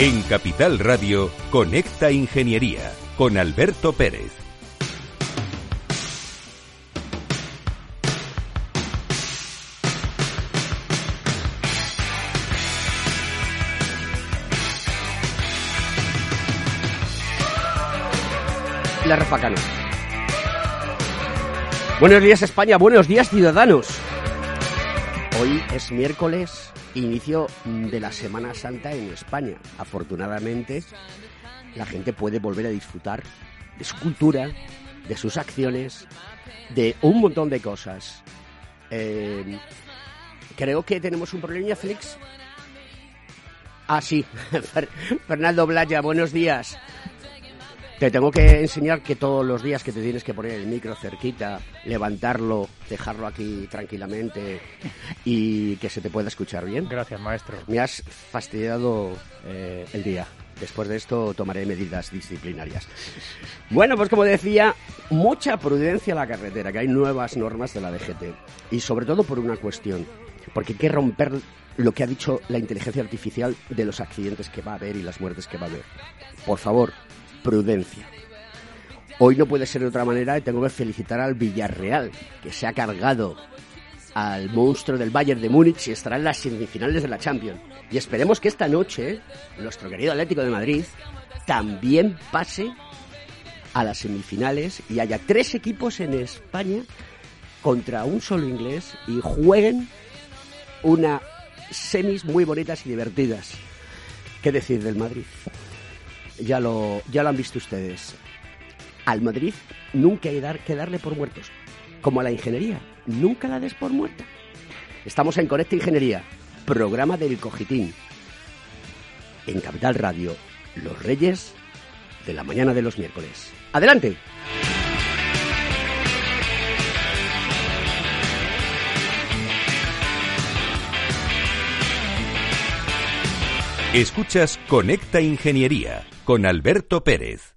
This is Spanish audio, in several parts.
En Capital Radio, Conecta Ingeniería con Alberto Pérez. La Rafacano. Buenos días España, buenos días ciudadanos. Hoy es miércoles, inicio de la Semana Santa en España. Afortunadamente, la gente puede volver a disfrutar de su cultura, de sus acciones, de un montón de cosas. Eh, creo que tenemos un problema, Félix. Ah, sí. Fernando Blaya, buenos días. Te tengo que enseñar que todos los días que te tienes que poner el micro cerquita, levantarlo, dejarlo aquí tranquilamente y que se te pueda escuchar bien. Gracias, maestro. Me has fastidiado eh, el día. Después de esto tomaré medidas disciplinarias. Bueno, pues como decía, mucha prudencia en la carretera, que hay nuevas normas de la DGT. Y sobre todo por una cuestión, porque hay que romper lo que ha dicho la inteligencia artificial de los accidentes que va a haber y las muertes que va a haber. Por favor, prudencia. Hoy no puede ser de otra manera y tengo que felicitar al Villarreal, que se ha cargado al monstruo del Bayern de Múnich y estará en las semifinales de la Champions. Y esperemos que esta noche nuestro querido Atlético de Madrid también pase a las semifinales y haya tres equipos en España contra un solo inglés y jueguen una semis muy bonitas y divertidas. ¿Qué decir del Madrid? Ya lo, ya lo han visto ustedes. Al Madrid nunca hay dar, que darle por muertos. Como a la ingeniería, nunca la des por muerta. Estamos en Conecta Ingeniería, programa del Cogitín. En Capital Radio, los reyes de la mañana de los miércoles. ¡Adelante! Escuchas Conecta Ingeniería con Alberto Pérez.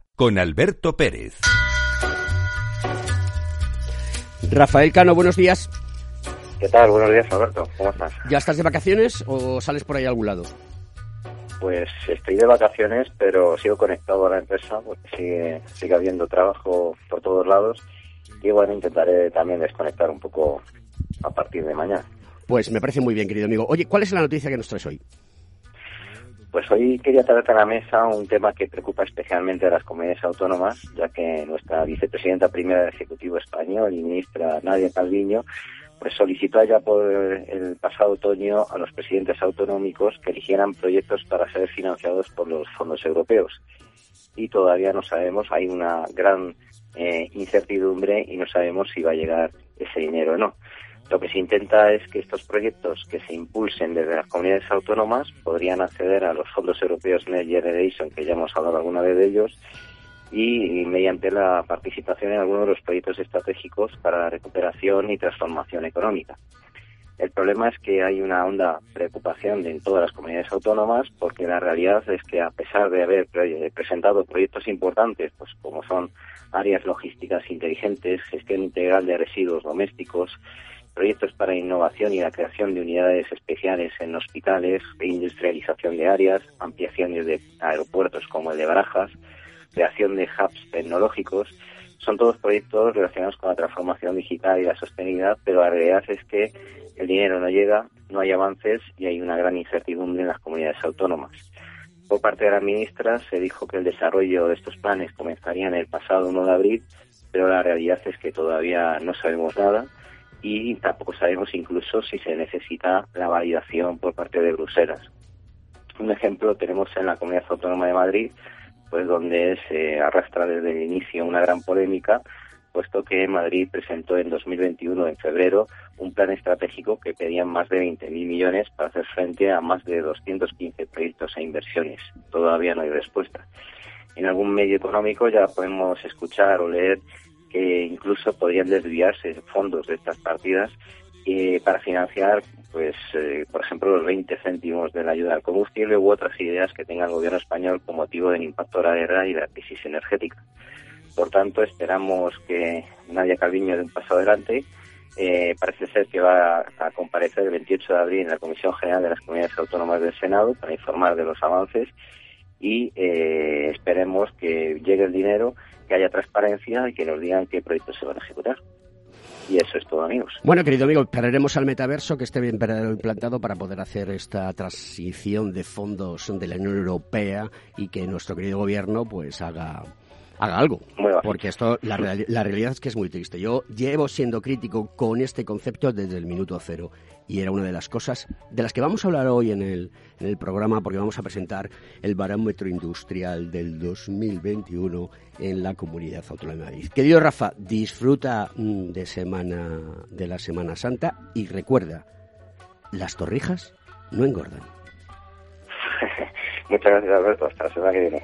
con Alberto Pérez. Rafael Cano, buenos días. ¿Qué tal? Buenos días, Alberto. ¿Cómo estás? ¿Ya estás de vacaciones o sales por ahí a algún lado? Pues estoy de vacaciones, pero sigo conectado a la empresa porque sigue, sigue habiendo trabajo por todos lados y bueno, intentaré también desconectar un poco a partir de mañana. Pues me parece muy bien, querido amigo. Oye, ¿cuál es la noticia que nos traes hoy? Pues hoy quería traerte a la mesa un tema que preocupa especialmente a las comunidades autónomas, ya que nuestra vicepresidenta primera del Ejecutivo Español y ministra Nadia Calviño pues solicitó ya por el pasado otoño a los presidentes autonómicos que eligieran proyectos para ser financiados por los fondos europeos. Y todavía no sabemos, hay una gran eh, incertidumbre y no sabemos si va a llegar ese dinero o no. Lo que se intenta es que estos proyectos que se impulsen desde las comunidades autónomas podrían acceder a los fondos europeos Next Generation, que ya hemos hablado alguna vez de ellos, y, mediante la participación en algunos de los proyectos estratégicos para la recuperación y transformación económica. El problema es que hay una honda preocupación en todas las comunidades autónomas porque la realidad es que a pesar de haber presentado proyectos importantes, pues como son áreas logísticas inteligentes, gestión integral de residuos domésticos, proyectos para innovación y la creación de unidades especiales en hospitales, reindustrialización de áreas, ampliaciones de aeropuertos como el de Barajas, creación de hubs tecnológicos, son todos proyectos relacionados con la transformación digital y la sostenibilidad, pero la realidad es que el dinero no llega, no hay avances y hay una gran incertidumbre en las comunidades autónomas. Por parte de la ministra se dijo que el desarrollo de estos planes comenzaría en el pasado 1 de abril, pero la realidad es que todavía no sabemos nada y tampoco sabemos incluso si se necesita la validación por parte de Bruselas. Un ejemplo tenemos en la Comunidad Autónoma de Madrid, pues donde se arrastra desde el inicio una gran polémica puesto que Madrid presentó en 2021, en febrero, un plan estratégico que pedía más de 20.000 millones para hacer frente a más de 215 proyectos e inversiones. Todavía no hay respuesta. En algún medio económico ya podemos escuchar o leer que incluso podrían desviarse fondos de estas partidas eh, para financiar, pues, eh, por ejemplo, los 20 céntimos de la ayuda al combustible u otras ideas que tenga el gobierno español con motivo del impacto de la guerra y la crisis energética. Por tanto, esperamos que Nadia Calviño dé un paso adelante. Eh, parece ser que va a comparecer el 28 de abril en la Comisión General de las Comunidades Autónomas del Senado para informar de los avances y eh, esperemos que llegue el dinero, que haya transparencia y que nos digan qué proyectos se van a ejecutar. Y eso es todo, amigos. Bueno, querido amigo, esperaremos al metaverso que esté bien implantado para poder hacer esta transición de fondos de la Unión Europea y que nuestro querido gobierno pues haga haga algo. Porque esto, la, la, realidad es que es muy triste. Yo llevo siendo crítico con este concepto desde el minuto cero. Y era una de las cosas de las que vamos a hablar hoy en el, en el programa, porque vamos a presentar el barómetro industrial del 2021 en la Comunidad Autónoma de Madrid. Querido Rafa, disfruta mm, de, semana, de la Semana Santa y recuerda, las torrijas no engordan. Muchas gracias, Alberto. Hasta la semana que viene.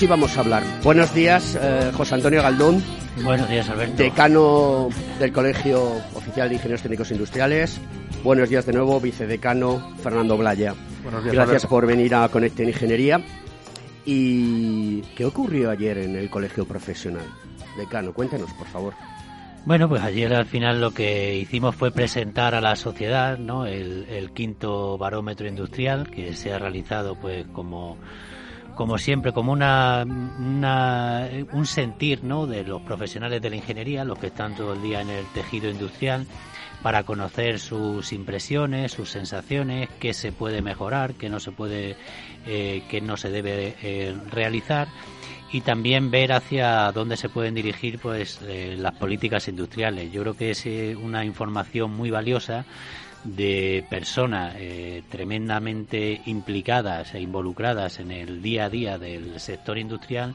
Sí vamos a hablar. Buenos días, eh, José Antonio Galdón. Buenos días, Alberto. Decano del Colegio Oficial de Ingenieros Técnicos Industriales. Buenos días de nuevo, vicedecano Fernando Blaya. Buenos días, Gracias por venir a Conecta Ingeniería. ¿Y qué ocurrió ayer en el Colegio Profesional? Decano, cuéntanos, por favor. Bueno, pues ayer al final lo que hicimos fue presentar a la sociedad ¿no? el, el quinto barómetro industrial que se ha realizado pues como como siempre, como una, un sentir ¿no? de los profesionales de la ingeniería, los que están todo el día en el tejido industrial, para conocer sus impresiones, sus sensaciones, qué se puede mejorar, qué no se puede, eh, qué no se debe eh, realizar y también ver hacia dónde se pueden dirigir pues eh, las políticas industriales. Yo creo que es una información muy valiosa de personas eh, tremendamente implicadas e involucradas en el día a día del sector industrial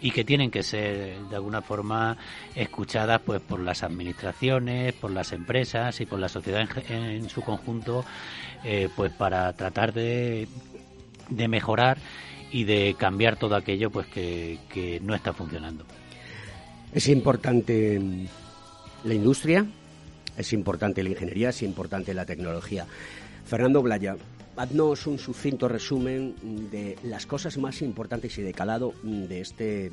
y que tienen que ser de alguna forma escuchadas pues por las administraciones, por las empresas y por la sociedad en, su conjunto eh, pues para tratar de, de mejorar y de cambiar todo aquello pues que, que no está funcionando. Es importante la industria, es importante la ingeniería, es importante la tecnología. Fernando Blaya, haznos un sucinto resumen de las cosas más importantes y de calado de este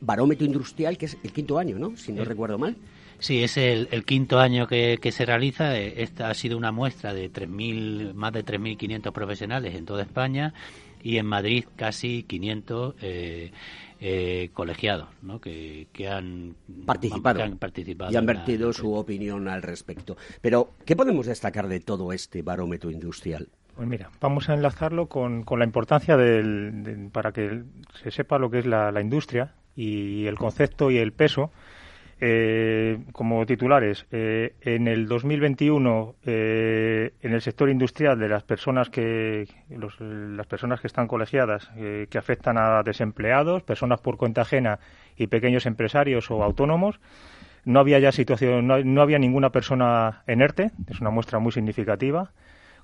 barómetro industrial, que es el quinto año, ¿no? Si no recuerdo mal. Sí, es el, quinto año que, se realiza. Esta ha sido una muestra de 3.000, más de 3.500 profesionales en toda España y en Madrid casi 500 eh, eh, colegiados ¿no? que, han, participado, han participado y han vertido su opinión al respecto. Pero, ¿qué podemos destacar de todo este barómetro industrial? Pues mira, vamos a enlazarlo con, con la importancia del, para que se sepa lo que es la, la industria y el concepto y el peso eh, como titulares, eh, en el 2021, eh, en el sector industrial de las personas que las personas que están colegiadas, que afectan a desempleados, personas por cuenta ajena y pequeños empresarios o autónomos, no había ya situación, no había ninguna persona en ERTE, es una muestra muy significativa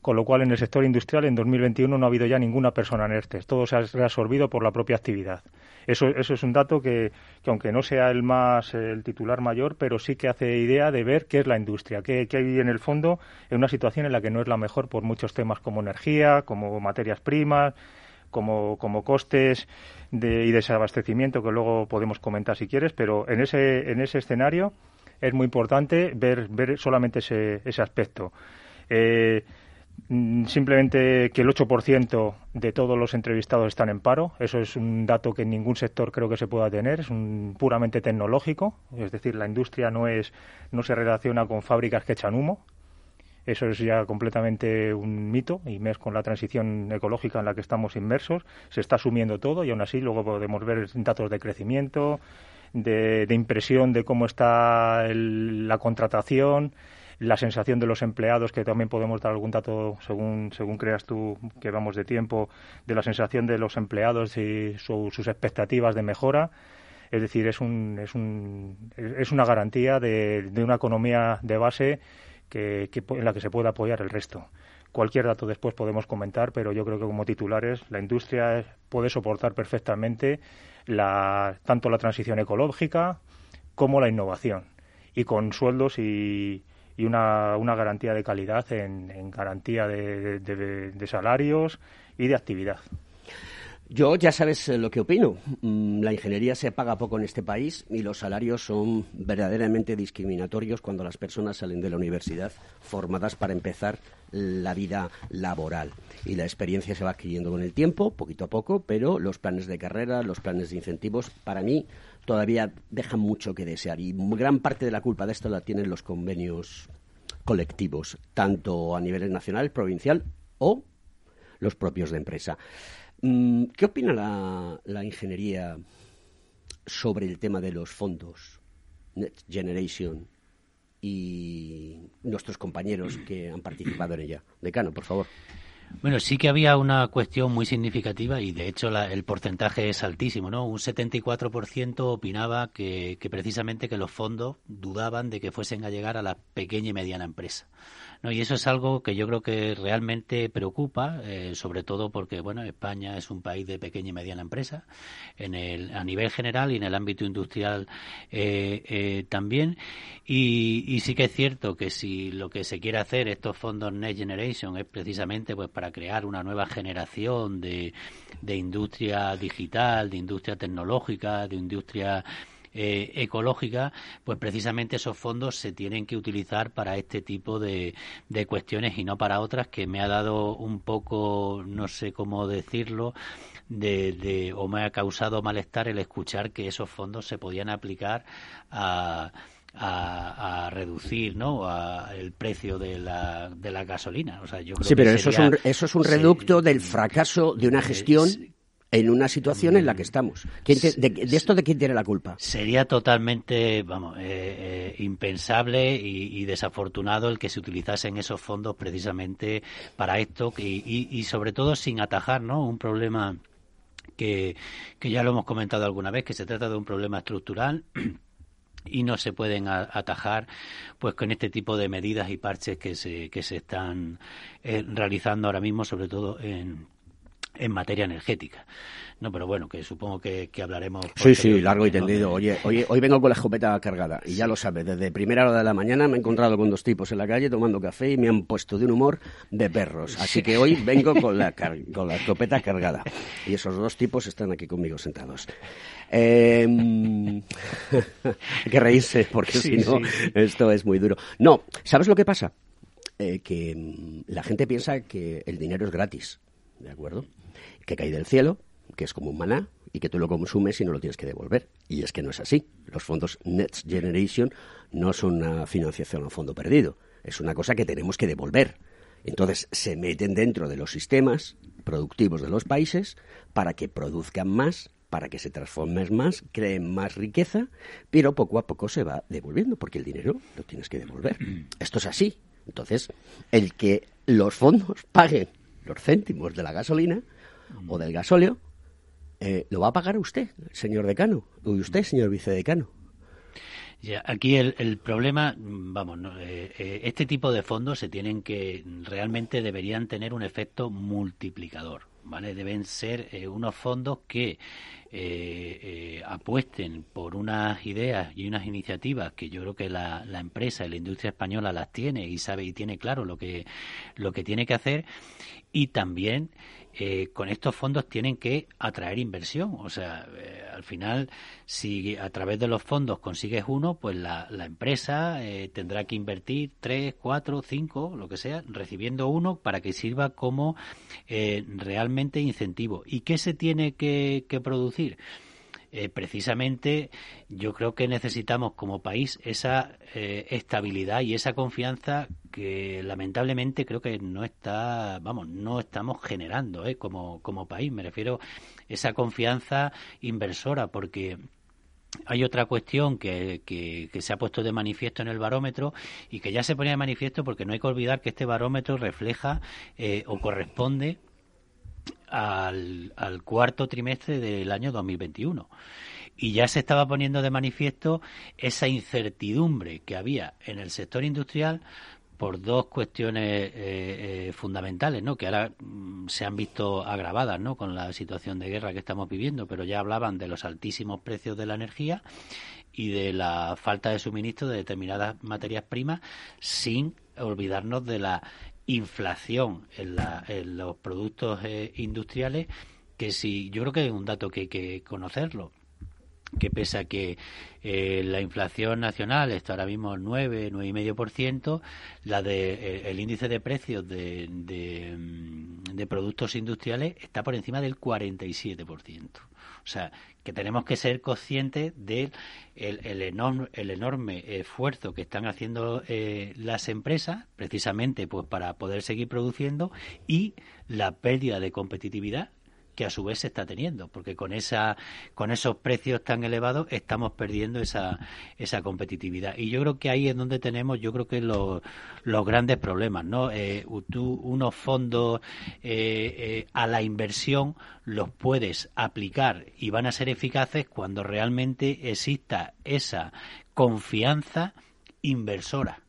con lo cual en el sector industrial en 2021 no ha habido ya ninguna persona en ERTE. Todo se ha reabsorbido por la propia actividad. Eso, eso es un dato que, aunque no sea el más el titular mayor, pero sí que hace idea de ver qué es la industria, qué, hay en el fondo en una situación en la que no es la mejor por muchos temas como energía, como materias primas, como, como costes de, y desabastecimiento, que luego podemos comentar si quieres, pero en ese, en ese escenario es muy importante ver, ver solamente ese, ese aspecto. Eh, simplemente que el 8% de todos los entrevistados están en paro. Eso es un dato que en ningún sector creo que se pueda tener. Es un puramente tecnológico. Es decir, la industria no, es, no se relaciona con fábricas que echan humo. Eso es ya completamente un mito y más con la transición ecológica en la que estamos inmersos. Se está asumiendo todo y aún así luego podemos ver datos de crecimiento, de, impresión de cómo está la contratación la sensación de los empleados, que también podemos dar algún dato según, según creas tú que vamos de tiempo, de la sensación de los empleados y sus expectativas de mejora. Es decir, es, un, es, un, es una garantía de, una economía de base que, en la que se puede apoyar el resto. Cualquier dato después podemos comentar, pero yo creo que como titulares la industria puede soportar perfectamente la, tanto la transición ecológica como la innovación y con sueldos y, y una, una garantía de calidad en, garantía de, de, salarios y de actividad. Yo ya sabes eh, lo que opino. Mm, la ingeniería se paga poco en este país y los salarios son verdaderamente discriminatorios cuando las personas salen de la universidad formadas para empezar la vida laboral. Y la experiencia se va adquiriendo con el tiempo, poquito a poco, pero los planes de carrera, los planes de incentivos, para mí todavía dejan mucho que desear. Y gran parte de la culpa de esto la tienen los convenios colectivos, tanto a nivel nacional, provincial o los propios de empresa. Mm, ¿Qué opina la, ingeniería sobre el tema de los fondos Next Generation y nuestros compañeros que han participado en ella? Decano, por favor. Bueno, sí que había una cuestión muy significativa y de hecho el porcentaje es altísimo, ¿no? Un 74% opinaba que, que precisamente que los fondos dudaban de que fuesen a llegar a la pequeña y mediana empresa. ¿no? Y eso es algo que yo creo que realmente preocupa, eh, sobre todo porque bueno, España es un país de pequeña y mediana empresa en el, a nivel general y en el ámbito industrial eh, eh, también. Y, y, sí que es cierto que si lo que se quiere hacer estos fondos Next Generation es precisamente pues para crear una nueva generación de, de industria digital, de industria tecnológica, de industria eh, ecológica, pues precisamente esos fondos se tienen que utilizar para este tipo de, de cuestiones y no para otras que me ha dado un poco, no sé cómo decirlo, de, de, o me ha causado malestar el escuchar que esos fondos se podían aplicar a, a, reducir ¿no? a el precio de la, de la gasolina. O sea, yo sí, pero eso, es un, eso es un reducto del fracaso de una gestión en una situación en la que estamos. de, esto de quién tiene la culpa? Sería totalmente, vamos, eh, eh, impensable y, desafortunado el que se utilizasen esos fondos precisamente para esto y, y, sobre todo sin atajar, ¿no? Un problema que, que ya lo hemos comentado alguna vez, que se trata de un problema estructural y no se pueden atajar pues con este tipo de medidas y parches que se, que se están eh, realizando ahora mismo, sobre todo en en materia energética. No, pero bueno, que supongo que, hablaremos. Sí, sí, largo y tendido. Oye, hoy, hoy vengo con la escopeta cargada y ya lo sabes, desde primera hora de la mañana me he encontrado con dos tipos en la calle tomando café y me han puesto de un humor de perros. Así que hoy vengo con la, con la escopeta cargada y esos dos tipos están aquí conmigo sentados. Eh, hay que reírse porque si no, esto es muy duro. No, ¿sabes lo que pasa? Eh, que mm, la gente piensa que el dinero es gratis ¿de acuerdo? Que cae del cielo, que es como un maná, y que tú lo consumes y no lo tienes que devolver. Y es que no es así. Los fondos Next Generation no son una financiación a fondo perdido. Es una cosa que tenemos que devolver. Entonces se meten dentro de los sistemas productivos de los países para que produzcan más, para que se transformen más, creen más riqueza, pero poco a poco se va devolviendo, porque el dinero lo tienes que devolver. Esto es así. Entonces, el que los fondos paguen los céntimos de la gasolina o del gasóleo, eh, lo va a pagar usted, señor decano, y usted, señor vicedecano. Ya, aquí el, problema, vamos, eh, eh, este tipo de fondos se tienen que, realmente deberían tener un efecto multiplicador, Deben ser eh, unos fondos que apuesten por unas ideas y unas iniciativas que yo creo que la, la empresa y la industria española las tiene y sabe y tiene claro lo que, lo que tiene que hacer. Y también eh, con estos fondos tienen que atraer inversión. O sea, eh, al final, si a través de los fondos consigues uno, pues la, empresa eh, tendrá que invertir tres, cuatro, cinco, lo que sea, recibiendo uno para que sirva como realmente incentivo. ¿Y qué se tiene que producir? Eh, precisamente yo creo que necesitamos como país esa eh, estabilidad y esa confianza que lamentablemente creo que no está, vamos, no estamos generando eh, como, como país. Me refiero esa confianza inversora porque hay otra cuestión que, que, se ha puesto de manifiesto en el barómetro y que ya se ponía de manifiesto porque no hay que olvidar que este barómetro refleja o corresponde al cuarto trimestre del año 2021 y ya se estaba poniendo de manifiesto esa incertidumbre que había en el sector industrial por dos cuestiones eh, eh, fundamentales, ¿no? Que ahora mm, se han visto agravadas, ¿no? Con la situación de guerra que estamos viviendo, pero ya hablaban de los altísimos precios de la energía y de la falta de suministro de determinadas materias primas, sin olvidarnos de la inflación en, los productos eh, industriales que si yo creo que es un dato que hay que conocerlo que pese a que eh, la inflación nacional está ahora mismo al 9, 9,5%, la de, eh, el índice de precios de, de, mm, de, productos industriales está por encima del 47%. O sea, que tenemos que ser conscientes del el, enorme, el enorme esfuerzo que están haciendo eh, las empresas, precisamente pues para poder seguir produciendo, y la pérdida de competitividad que a su vez se está teniendo, porque con esa con esos precios tan elevados estamos perdiendo esa esa competitividad. Y yo creo que ahí es donde tenemos, yo creo que los, los grandes problemas, ¿no? Eh, tú, unos fondos eh, eh, a la inversión los puedes aplicar y van a ser eficaces cuando realmente exista esa confianza inversora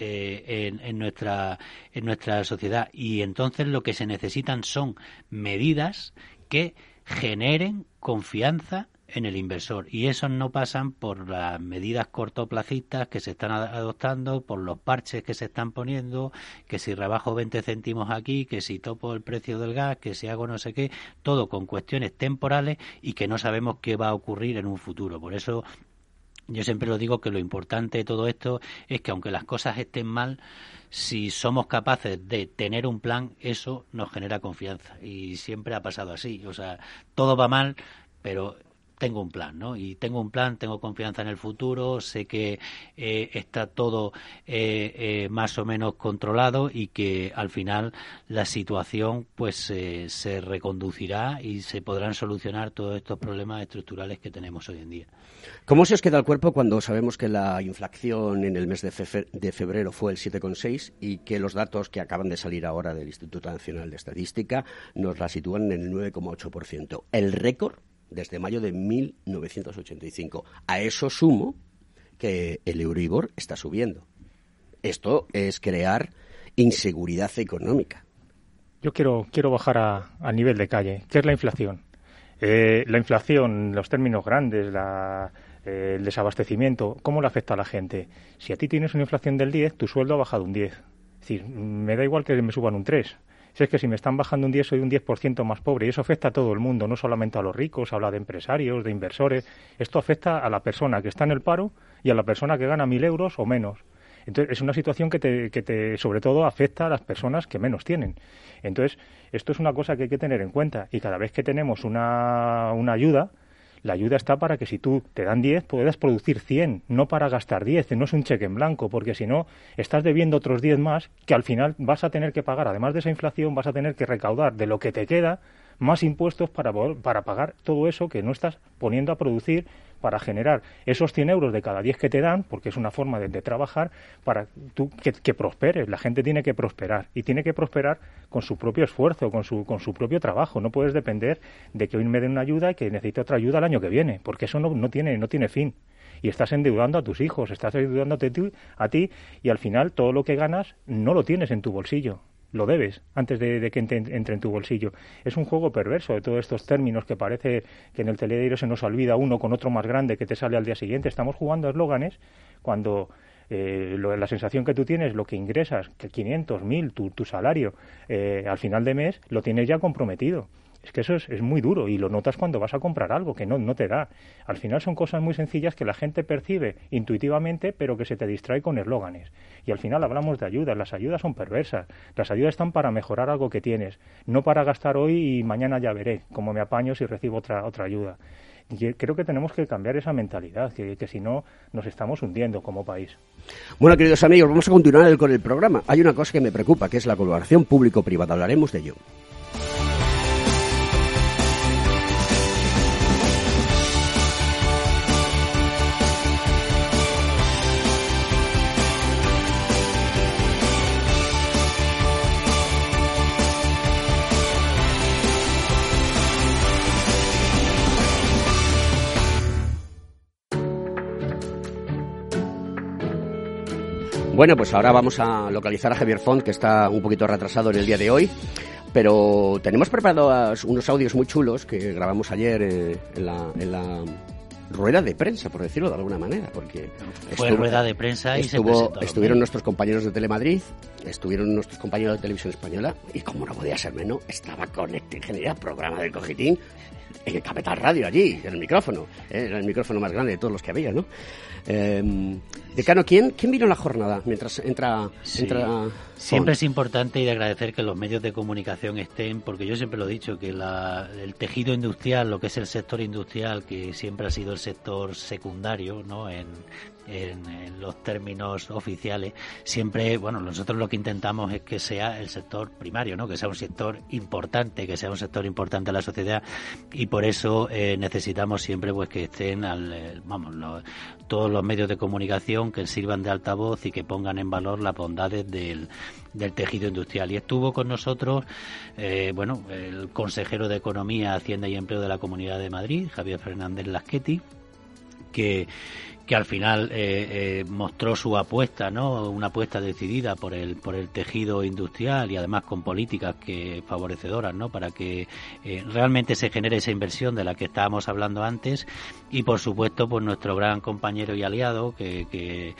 eh, en, nuestra, en nuestra sociedad. Y entonces lo que se necesitan son medidas que generen confianza en el inversor y eso no pasan por las medidas cortoplacistas que se están adoptando, por los parches que se están poniendo, que si rebajo 20 céntimos aquí, que si topo el precio del gas, que si hago no sé qué, todo con cuestiones temporales y que no sabemos qué va a ocurrir en un futuro. Por eso yo siempre lo digo que lo importante de todo esto es que aunque las cosas estén mal, si somos capaces de tener un plan, eso nos genera confianza. Y siempre ha pasado así. O sea, todo va mal, pero tengo un plan, ¿no? Y tengo un plan, tengo confianza en el futuro, sé que eh, está todo eh, eh, más o menos controlado y que al final la situación pues se reconducirá y se podrán solucionar todos estos problemas estructurales que tenemos hoy en día. ¿Cómo se os queda el cuerpo cuando sabemos que la inflación en el mes de, febrero fue el 7,6 y que los datos que acaban de salir ahora del Instituto Nacional de Estadística nos la sitúan en el 9,8%? El récord desde mayo de 1985. A eso sumo que el Euribor está subiendo. Esto es crear inseguridad económica. Yo quiero, quiero bajar a, nivel de calle. ¿Qué es la inflación? Eh, la inflación, los términos grandes, eh, el desabastecimiento, ¿cómo le afecta a la gente? Si a ti tienes una inflación del 10, tu sueldo ha bajado un 10. Es decir, me da igual que me suban un 3 si es que si me están bajando un 10 soy un 10% más pobre y eso afecta a todo el mundo, no solamente a los ricos, habla de empresarios, de inversores, esto afecta a la persona que está en el paro y a la persona que gana mil euros o menos. Entonces, es una situación que te, que te, sobre todo, afecta a las personas que menos tienen. Entonces, esto es una cosa que hay que tener en cuenta. Y cada vez que tenemos una, una ayuda, la ayuda está para que si tú te dan 10 puedas producir 100, no para gastar 10, no es un cheque en blanco, porque si no estás debiendo otros 10 más que al final vas a tener que pagar, además de esa inflación, vas a tener que recaudar de lo que te queda más impuestos para, para pagar todo eso que no estás poniendo a producir para generar esos 100 euros de cada 10 que te dan, porque es una forma de, trabajar, para tú que, prosperes. La gente tiene que prosperar y tiene que prosperar con su propio esfuerzo, con su, con su propio trabajo. No puedes depender de que hoy me den una ayuda y que necesite otra ayuda el año que viene, porque eso no, no, tiene, no tiene fin. Y estás endeudando a tus hijos, estás endeudándote a ti y al final todo lo que ganas no lo tienes en tu bolsillo lo debes antes de, que entre, en tu bolsillo. Es un juego perverso de todos estos términos que parece que en el telediario se nos olvida uno con otro más grande que te sale al día siguiente. Estamos jugando a eslóganes cuando eh, la sensación que tú tienes, lo que ingresas, que 500, 1000, tu, tu salario, eh, al final de mes, lo tienes ya comprometido. Es que eso es, muy duro y lo notas cuando vas a comprar algo que no, no te da. Al final son cosas muy sencillas que la gente percibe intuitivamente, pero que se te distrae con eslóganes. Y al final hablamos de ayudas. Las ayudas son perversas. Las ayudas están para mejorar algo que tienes, no para gastar hoy y mañana ya veré cómo me apaño si recibo otra, otra ayuda. Creo que tenemos que cambiar esa mentalidad, que, que si no nos estamos hundiendo como país. Bueno, queridos amigos, vamos a continuar con el programa. Hay una cosa que me preocupa, que es la colaboración público-privada. Hablaremos de ello. Bueno, pues ahora vamos a localizar a Javier Font, que está un poquito retrasado en el día de hoy. Pero tenemos preparados unos audios muy chulos que grabamos ayer eh, en, la, rueda de prensa, por decirlo de alguna manera, porque fue rueda de prensa y estuvieron nuestros compañeros de Telemadrid, estuvieron nuestros compañeros de Televisión Española y como no podía ser menos, estaba Conecta Ingeniería, programa del Cogitín, en el Capital Radio allí, en el micrófono, eh, era el micrófono más grande de todos los que había, ¿no? Eh, decano, ¿quién, ¿quién vino a la jornada mientras entra, entra Siempre es importante y de agradecer que los medios de comunicación estén, porque yo siempre lo he dicho, que el tejido industrial, lo que es el sector industrial, que siempre ha sido el sector secundario, ¿no? En, en, los términos oficiales, siempre, bueno, nosotros lo que intentamos es que sea el sector primario, ¿no? Que sea un sector importante, que sea un sector importante en la sociedad y por eso eh, necesitamos siempre pues que estén al, eh, vamos, todos los medios de comunicación que sirvan de altavoz y que pongan en valor las bondades del, del tejido industrial. Y estuvo con nosotros, eh, bueno, el consejero de Economía, Hacienda y Empleo de la Comunidad de Madrid, Javier Fernández Lasqueti, que que al final eh, eh, mostró su apuesta, ¿no? Una apuesta decidida por el por el tejido industrial y además con políticas que favorecedoras, ¿no? Para que eh, realmente se genere esa inversión de la que estábamos hablando antes y por supuesto pues nuestro gran compañero y aliado que, que,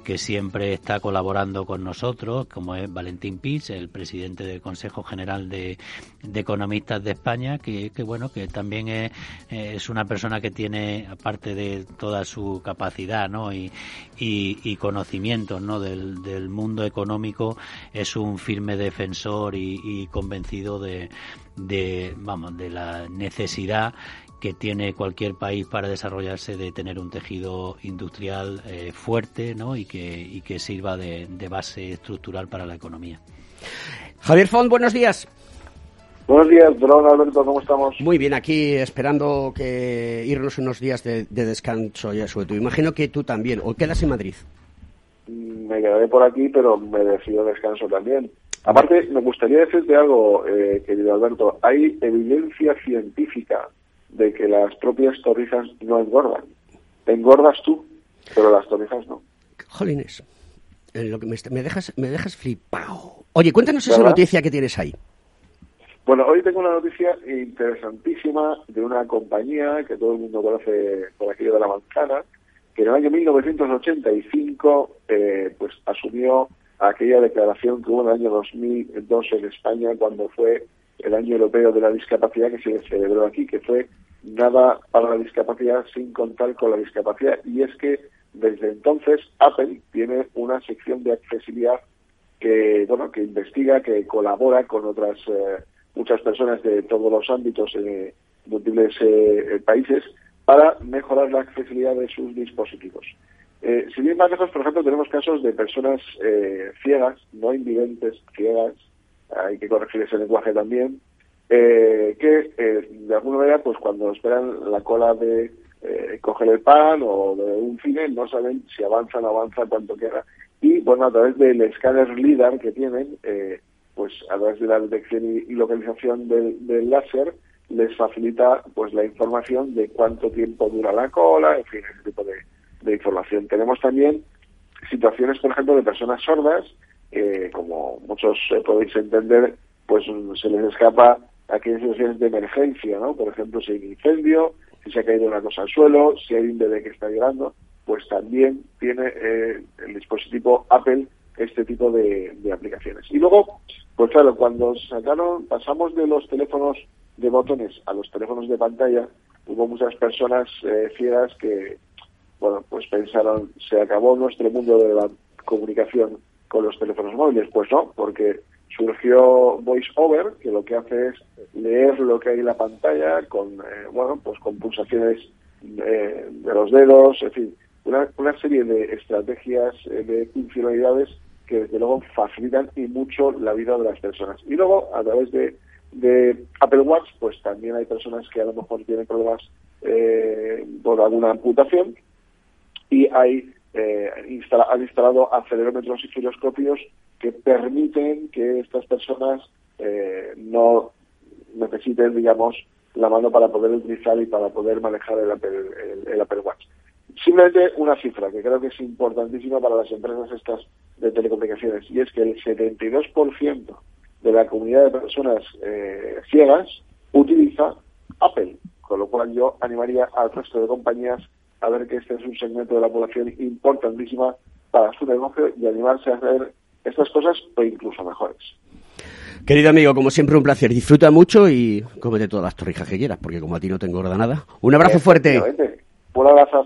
que siempre está colaborando con nosotros, como es Valentín Piz, el presidente del Consejo General de, de Economistas de España, que, que bueno que también es, es una persona que tiene aparte de toda su capacidad ¿no? y, y, conocimientos ¿no? del, del, mundo económico es un firme defensor y, convencido de, de, vamos, de la necesidad que tiene cualquier país para desarrollarse de tener un tejido industrial eh, fuerte ¿no? y, que, y que sirva de, de base estructural para la economía. Javier Font, buenos días. Buenos días, don Alberto, ¿cómo estamos? Muy bien, aquí esperando que irnos unos días de, descanso ya todo. Imagino que tú también, ¿o quedas en Madrid? Mm, me quedaré por aquí, pero me decido descanso también. Aparte, me gustaría decirte algo, eh, querido Alberto. Hay evidencia científica de que las propias torrijas no engordan. Engordas tú, pero las torrijas no. Jolines, lo que me, dejas, me dejas flipado. Oye, cuéntanos esa noticia que tienes ahí. Bueno, hoy tengo una noticia interesantísima de una compañía que todo el mundo conoce por aquello de la manzana, que en el año 1985 eh, pues asumió aquella declaración que hubo en el año 2002 en España cuando fue el año europeo de la discapacidad que se celebró aquí, que fue nada para la discapacidad sin contar con la discapacidad. Y es que desde entonces Apple tiene una sección de accesibilidad que, bueno, que investiga, que colabora con otras eh, muchas personas de todos los ámbitos en múltiples eh, países para mejorar la accesibilidad de sus dispositivos. Eh, si bien más lejos, por ejemplo, tenemos casos de personas eh, ciegas, no invidentes, ciegas, hay que corregir ese lenguaje también, eh, que de alguna manera, pues cuando esperan la cola de coger el pan o de un cine, no saben si avanza o no avanza, cuánto queda. Y bueno, a través del escáner LIDAR que tienen, pues a través de la detección y, localización del, del láser, les facilita pues la información de cuánto tiempo dura la cola, en fin, ese tipo de, información. Tenemos también situaciones, por ejemplo, de personas sordas, que como muchos eh, podéis entender, pues se les escapa aquellas situaciones de emergencia, ¿no? Por ejemplo, si hay un incendio, si se ha caído una cosa al suelo, si hay un bebé que está llorando, pues también tiene eh, el dispositivo Apple este tipo de, aplicaciones. Y luego, pues claro, cuando sacaron, pasamos de los teléfonos de botones a los teléfonos de pantalla, hubo muchas personas eh, ciegas que, bueno, pues pensaron, se acabó nuestro mundo de la comunicación con los teléfonos móviles. Pues no, porque surgió VoiceOver, que lo que hace es leer lo que hay en la pantalla con, eh, bueno, pues con pulsaciones eh, de los dedos, en fin, una, una serie de estrategias, eh, de funcionalidades que desde luego facilitan y mucho la vida de las personas. Y luego, a través de, Apple Watch, pues también hay personas que a lo mejor tienen problemas por alguna amputación y hay eh, han instalado acelerómetros y giroscopios que permiten que estas personas eh, no necesiten, digamos, la mano para poder utilizar y para poder manejar el Apple, el, Apple Watch. Simplemente una cifra que creo que es importantísima para las empresas estas de telecomunicaciones y es que el 72% de la comunidad de personas eh, ciegas utiliza Apple, con lo cual yo animaría al resto de compañías a ver que este es un segmento de la población importantísima para su negocio y animarse a hacer estas cosas o incluso mejores. Querido amigo, como siempre un placer. Disfruta mucho y cómete todas las torrijas que quieras, porque como a ti no tengo nada. Un abrazo fuerte. Un abrazo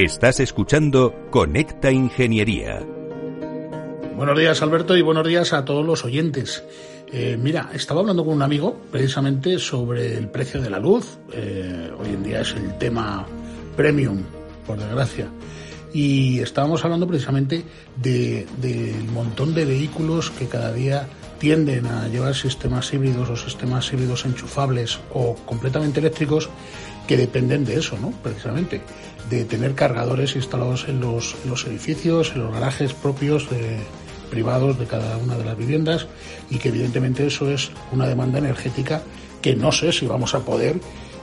Estás escuchando Conecta Ingeniería. Buenos días Alberto y buenos días a todos los oyentes. Eh, mira, estaba hablando con un amigo precisamente sobre el precio de la luz. Eh, hoy en día es el tema premium, por desgracia y estábamos hablando precisamente del montón de vehículos que cada día tienden a llevar sistemas híbridos o sistemas híbridos enchufables o completamente eléctricos que dependen de eso, ¿no? Precisamente, de tener cargadores instalados en los, los edificios, en los garajes propios privados de cada una de las viviendas y que evidentemente eso es una demanda energética que no sé si vamos a poder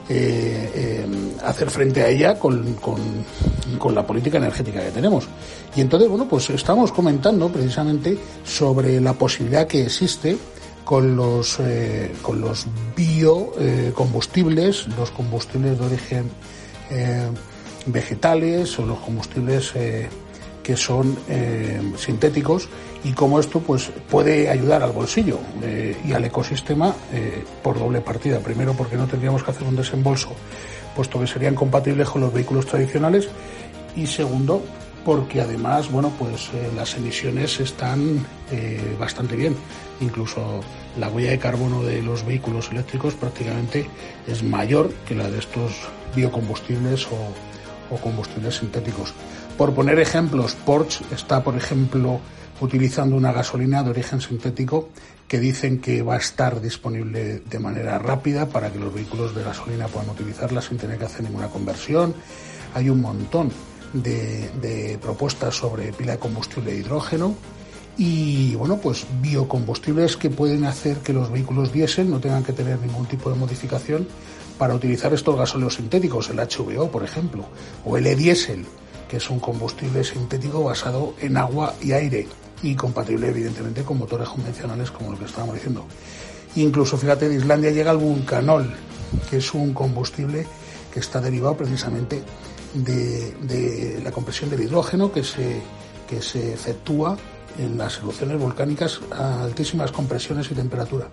eh, eh, hacer frente a ella con, con, la política energética que tenemos. Y entonces, bueno, pues estamos comentando precisamente sobre la posibilidad que existe con los, eh, con los biocombustibles, los combustibles de origen vegetales o los combustibles que son sintéticos y cómo esto pues puede ayudar al bolsillo eh, y al ecosistema eh, por doble partida. Primero porque no tendríamos que hacer un desembolso, puesto que serían compatibles con los vehículos tradicionales y segundo porque además bueno pues eh, las emisiones están bastante bien. Incluso la huella de carbono de los vehículos eléctricos prácticamente es mayor que la de estos biocombustibles o, o combustibles sintéticos. Por poner ejemplos, Porsche está, por ejemplo, utilizando una gasolina de origen sintético que dicen que va a estar disponible de manera rápida para que los vehículos de gasolina puedan utilizarla sin tener que hacer ninguna conversión. Hay un montón de, propuestas sobre pila de combustible de hidrógeno y bueno, pues biocombustibles que pueden hacer que los vehículos diésel no tengan que tener ningún tipo de modificación para utilizar estos gasóleos sintéticos, el HVO, por ejemplo, o el e-diésel, que es un combustible sintético basado en agua y aire y compatible evidentemente con motores convencionales como lo que estábamos diciendo. Incluso, fíjate, de Islandia llega el buncanol, que es un combustible que está derivado precisamente de, la compresión del hidrógeno que se, que se efectúa en las erupciones volcánicas a altísimas compresiones y temperatura.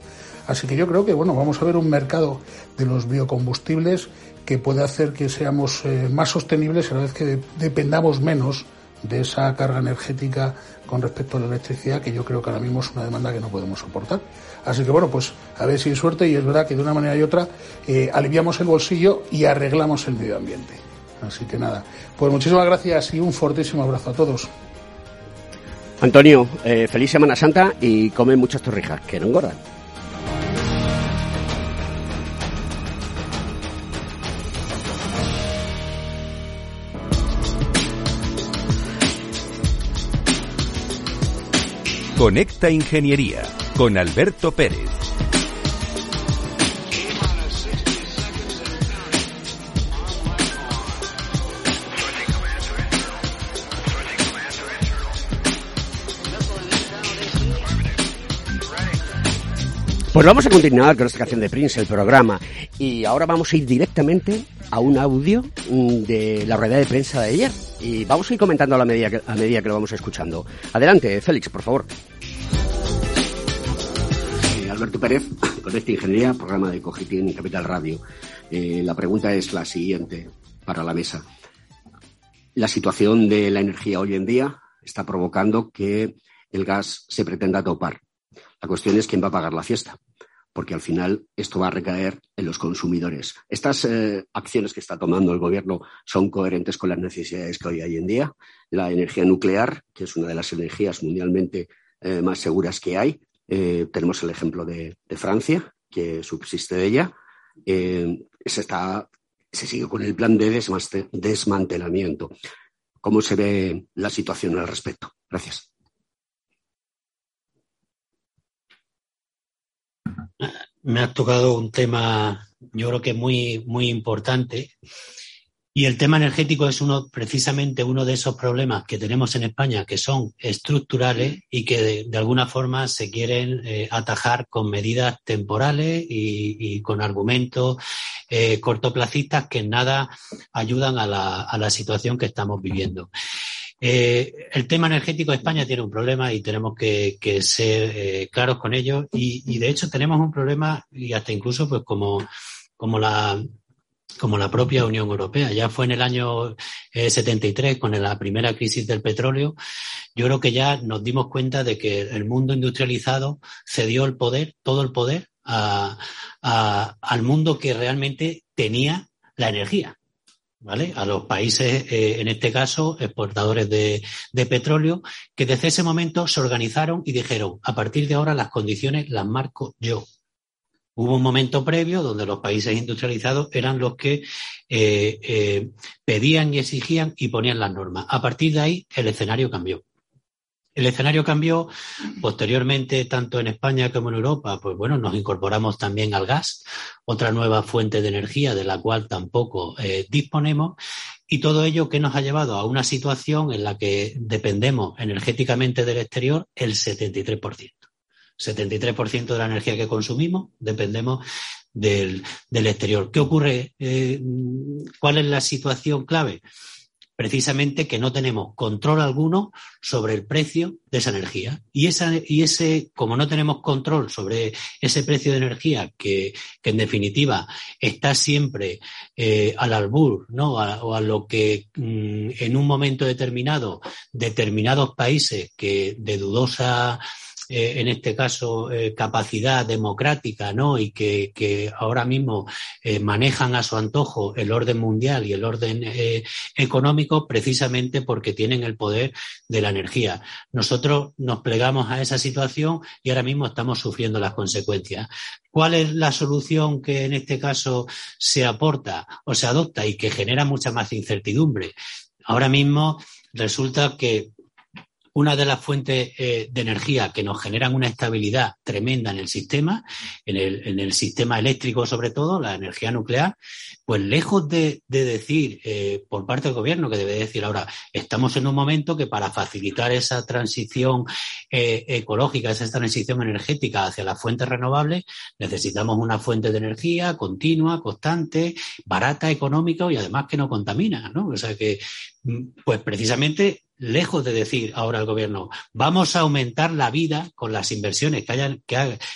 Así que yo creo que bueno, vamos a ver un mercado de los biocombustibles que puede hacer que seamos eh, más sostenibles a la vez que dependamos menos de esa carga energética con respecto a la electricidad, que yo creo que ahora mismo es una demanda que no podemos soportar. Así que bueno, pues a ver si hay suerte y es verdad que de una manera y otra eh, aliviamos el bolsillo y arreglamos el medio ambiente. Así que nada, pues muchísimas gracias y un fortísimo abrazo a todos. Antonio, eh, feliz Semana Santa y come muchas torrijas, que no engordan. Conecta Ingeniería con Alberto Pérez. Pues vamos a continuar con esta canción de Prince, el programa, y ahora vamos a ir directamente a un audio mm, de la rueda de prensa de ayer. Y vamos a ir comentando a, la medida a medida que lo vamos escuchando. Adelante, Félix, por favor. Alberto Pérez, con esta ingeniería, programa de Cogitín y Capital Radio. Eh, la pregunta es la siguiente para la mesa. La situación de la energía hoy en día está provocando que el gas se pretenda topar la cuestión es quién va a pagar la fiesta, porque al final esto va a recaer en los consumidores. Estas eh, acciones que está tomando el gobierno son coherentes con las necesidades que hay hoy en día. La energía nuclear, que es una de las energías mundialmente eh, más seguras que hay. Eh, tenemos el ejemplo de, Francia, que subsiste de ella. se, está, se sigue con el plan de desmantelamiento. ¿Cómo se ve la situación al respecto? Gracias. me has tocado un tema, yo creo que muy, muy importante. Y el tema energético es uno, precisamente uno de esos problemas que tenemos en España que son estructurales y que de, alguna forma se quieren eh, atajar con medidas temporales y, con argumentos eh, cortoplacistas que nada ayudan a la, a la situación que estamos viviendo. Eh, el tema energético de España tiene un problema y tenemos que, ser claros con ello. Y, de hecho tenemos un problema y hasta incluso pues como, como la como la propia Unión Europea. Ya fue en el año 73 eh, con la primera crisis del petróleo. Yo creo que ya nos dimos cuenta de que el mundo industrializado cedió el poder, todo el poder, al mundo que realmente tenía la energía. ¿vale? A los países, eh, en este caso, exportadores de, petróleo, que desde ese momento se organizaron y dijeron, a partir de ahora las condiciones las marco yo. Hubo un momento previo donde los países industrializados eran los que eh, eh, pedían y exigían y ponían las normas. A partir de ahí, el escenario cambió. El escenario cambió posteriormente, tanto en España como en Europa, pues bueno, nos incorporamos también al gas, otra nueva fuente de energía de la cual tampoco eh, disponemos, y todo ello que nos ha llevado a una situación en la que dependemos energéticamente del exterior el 73%. 73% de la energía que consumimos dependemos del, exterior. ¿Qué ocurre? Eh, ¿Cuál es la situación clave? precisamente que no tenemos control alguno sobre el precio de esa energía. Y, esa, y ese, como no tenemos control sobre ese precio de energía, que, en definitiva está siempre eh, al albur, ¿no? o a lo que mm, en un momento determinado, determinados países que de dudosa eh, en este caso, eh, capacidad democrática, ¿no? Y que, que ahora mismo manejan a su antojo el orden mundial y el orden económico precisamente porque tienen el poder de la energía. Nosotros nos plegamos a esa situación y ahora mismo estamos sufriendo las consecuencias. ¿Cuál es la solución que en este caso se aporta o se adopta y que genera mucha más incertidumbre? Ahora mismo resulta que una de las fuentes eh, de energía que nos generan una estabilidad tremenda en el sistema, en el, sistema eléctrico sobre todo, la energía nuclear, pues lejos de, decir eh, por parte del gobierno, que debe decir ahora, estamos en un momento que para facilitar esa transición eh, ecológica, esa transición energética hacia las fuentes renovables, necesitamos una fuente de energía continua, constante, barata, económica y además que no contamina, ¿no? O sea que, mm, pues precisamente lejos de decir ahora el gobierno, vamos a aumentar la vida con las inversiones que, hayan,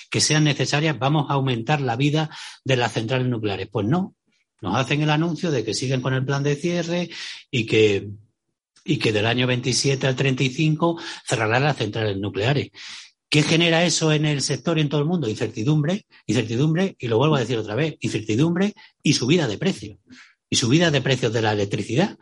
que sean necesarias, vamos a aumentar la vida de las centrales nucleares. Pues no, nos hacen el anuncio de que siguen con el plan de cierre y que, y que del año 27 al 35 cerrarán las centrales nucleares. ¿Qué genera eso en el sector y en todo el mundo? Incertidumbre, incertidumbre, y lo vuelvo a decir otra vez, incertidumbre y subida de precios. Y subida de precios de la electricidad.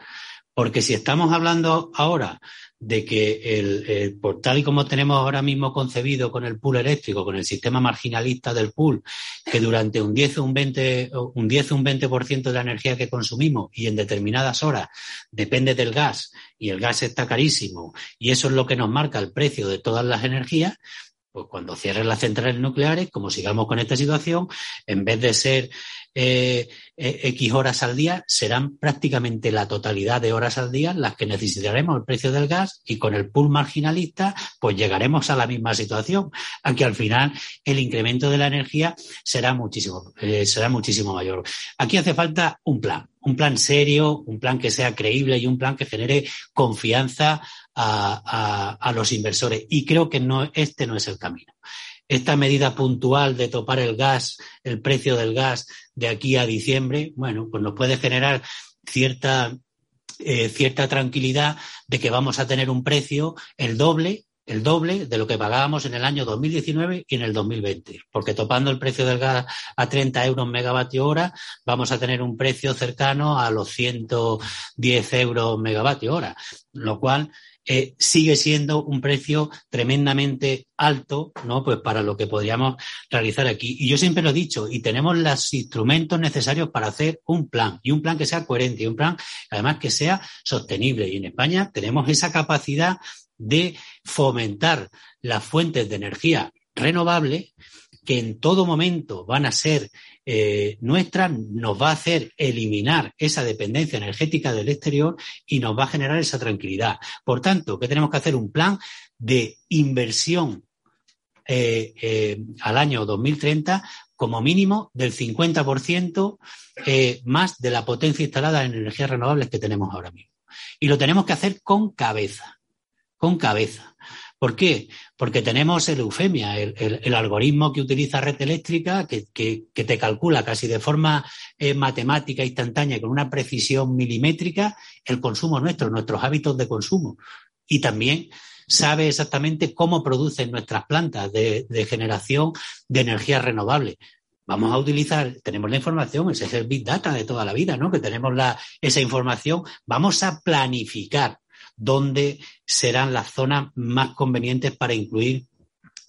Porque si estamos hablando ahora de que el, por tal y como tenemos ahora mismo concebido con el pool eléctrico, con el sistema marginalista del pool, que durante un 10 o un 20, un 10 o un 20% de la energía que consumimos y en determinadas horas depende del gas y el gas está carísimo y eso es lo que nos marca el precio de todas las energías, pues cuando cierren las centrales nucleares, como sigamos con esta situación, en vez de ser eh, eh, X horas al día, serán prácticamente la totalidad de horas al día las que necesitaremos el precio del gas y con el pool marginalista, pues llegaremos a la misma situación, aunque al final el incremento de la energía será muchísimo, eh, será muchísimo mayor. Aquí hace falta un plan, un plan serio, un plan que sea creíble y un plan que genere confianza a, a, los inversores. Y creo que no, este no es el camino. Esta medida puntual de topar el gas, el precio del gas de aquí a diciembre, bueno, pues nos puede generar cierta, eh, cierta tranquilidad de que vamos a tener un precio el doble el doble de lo que pagábamos en el año 2019 y en el 2020, porque topando el precio del gas a 30 euros megavatio hora, vamos a tener un precio cercano a los 110 euros megavatio hora, lo cual eh, sigue siendo un precio tremendamente alto, ¿no? Pues para lo que podríamos realizar aquí. Y yo siempre lo he dicho, y tenemos los instrumentos necesarios para hacer un plan, y un plan que sea coherente, y un plan además que sea sostenible. Y en España tenemos esa capacidad de fomentar las fuentes de energía renovable que en todo momento van a ser eh, nuestra nos va a hacer eliminar esa dependencia energética del exterior y nos va a generar esa tranquilidad. Por tanto, ¿qué tenemos que hacer? Un plan de inversión eh, eh, al año 2030 como mínimo del 50% más de la potencia instalada en energías renovables que tenemos ahora mismo. Y lo tenemos que hacer con cabeza, con cabeza. ¿Por qué? Porque tenemos el eufemia, el, algoritmo que utiliza red eléctrica, que, te calcula casi de forma eh, matemática instantánea, con una precisión milimétrica, el consumo nuestro, nuestros hábitos de consumo. Y también sabe exactamente cómo producen nuestras plantas de, generación de energía renovable. Vamos a utilizar, tenemos la información, ese es el Big Data de toda la vida, ¿no? Que tenemos esa información. Vamos a planificar dónde serán las zonas más convenientes para incluir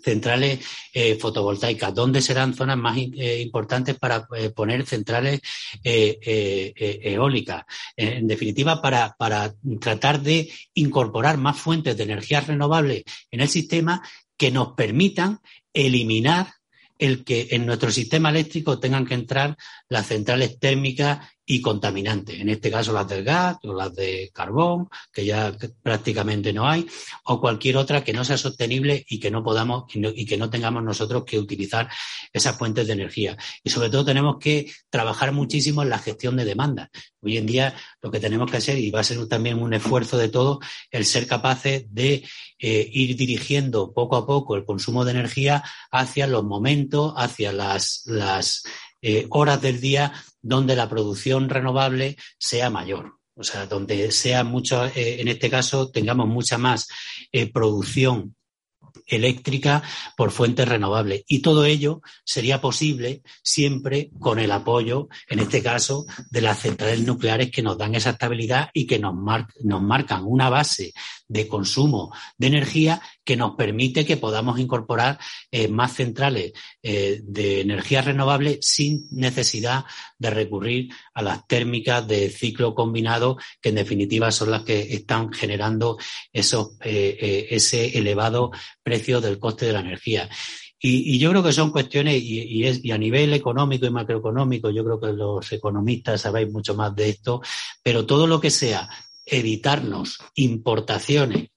centrales eh, fotovoltaicas, dónde serán zonas más eh, importantes para eh, poner centrales eólicas. En definitiva, para, para tratar de incorporar más fuentes de energía renovable en el sistema que nos permitan eliminar el que en nuestro sistema eléctrico tengan que entrar las centrales térmicas y contaminantes, en este caso las del gas o las de carbón, que ya prácticamente no hay, o cualquier otra que no sea sostenible y que no podamos y, que no tengamos nosotros que utilizar esas fuentes de energía. Y sobre todo tenemos que trabajar muchísimo en la gestión de demanda. Hoy en día lo que tenemos que hacer, y va a ser también un esfuerzo de todos, el ser capaces de eh, ir dirigiendo poco a poco el consumo de energía hacia los momentos, hacia las, las eh, horas del día donde la producción renovable sea mayor. O sea, donde sea mucho, eh, en este caso, tengamos mucha más eh, producción eléctrica por fuentes renovables. Y todo ello sería posible siempre con el apoyo, en este caso, de las centrales nucleares que nos dan esa estabilidad y que nos, nos marcan una base de consumo de energía que nos permite que podamos incorporar eh, más centrales eh, de energía renovable sin necesidad de recurrir a las térmicas de ciclo combinado, que en definitiva son las que están generando esos, eh, ese elevado precio del coste de la energía. Y, yo creo que son cuestiones, y, y, a nivel económico y macroeconómico, yo creo que los economistas sabéis mucho más de esto, pero todo lo que sea evitarnos importaciones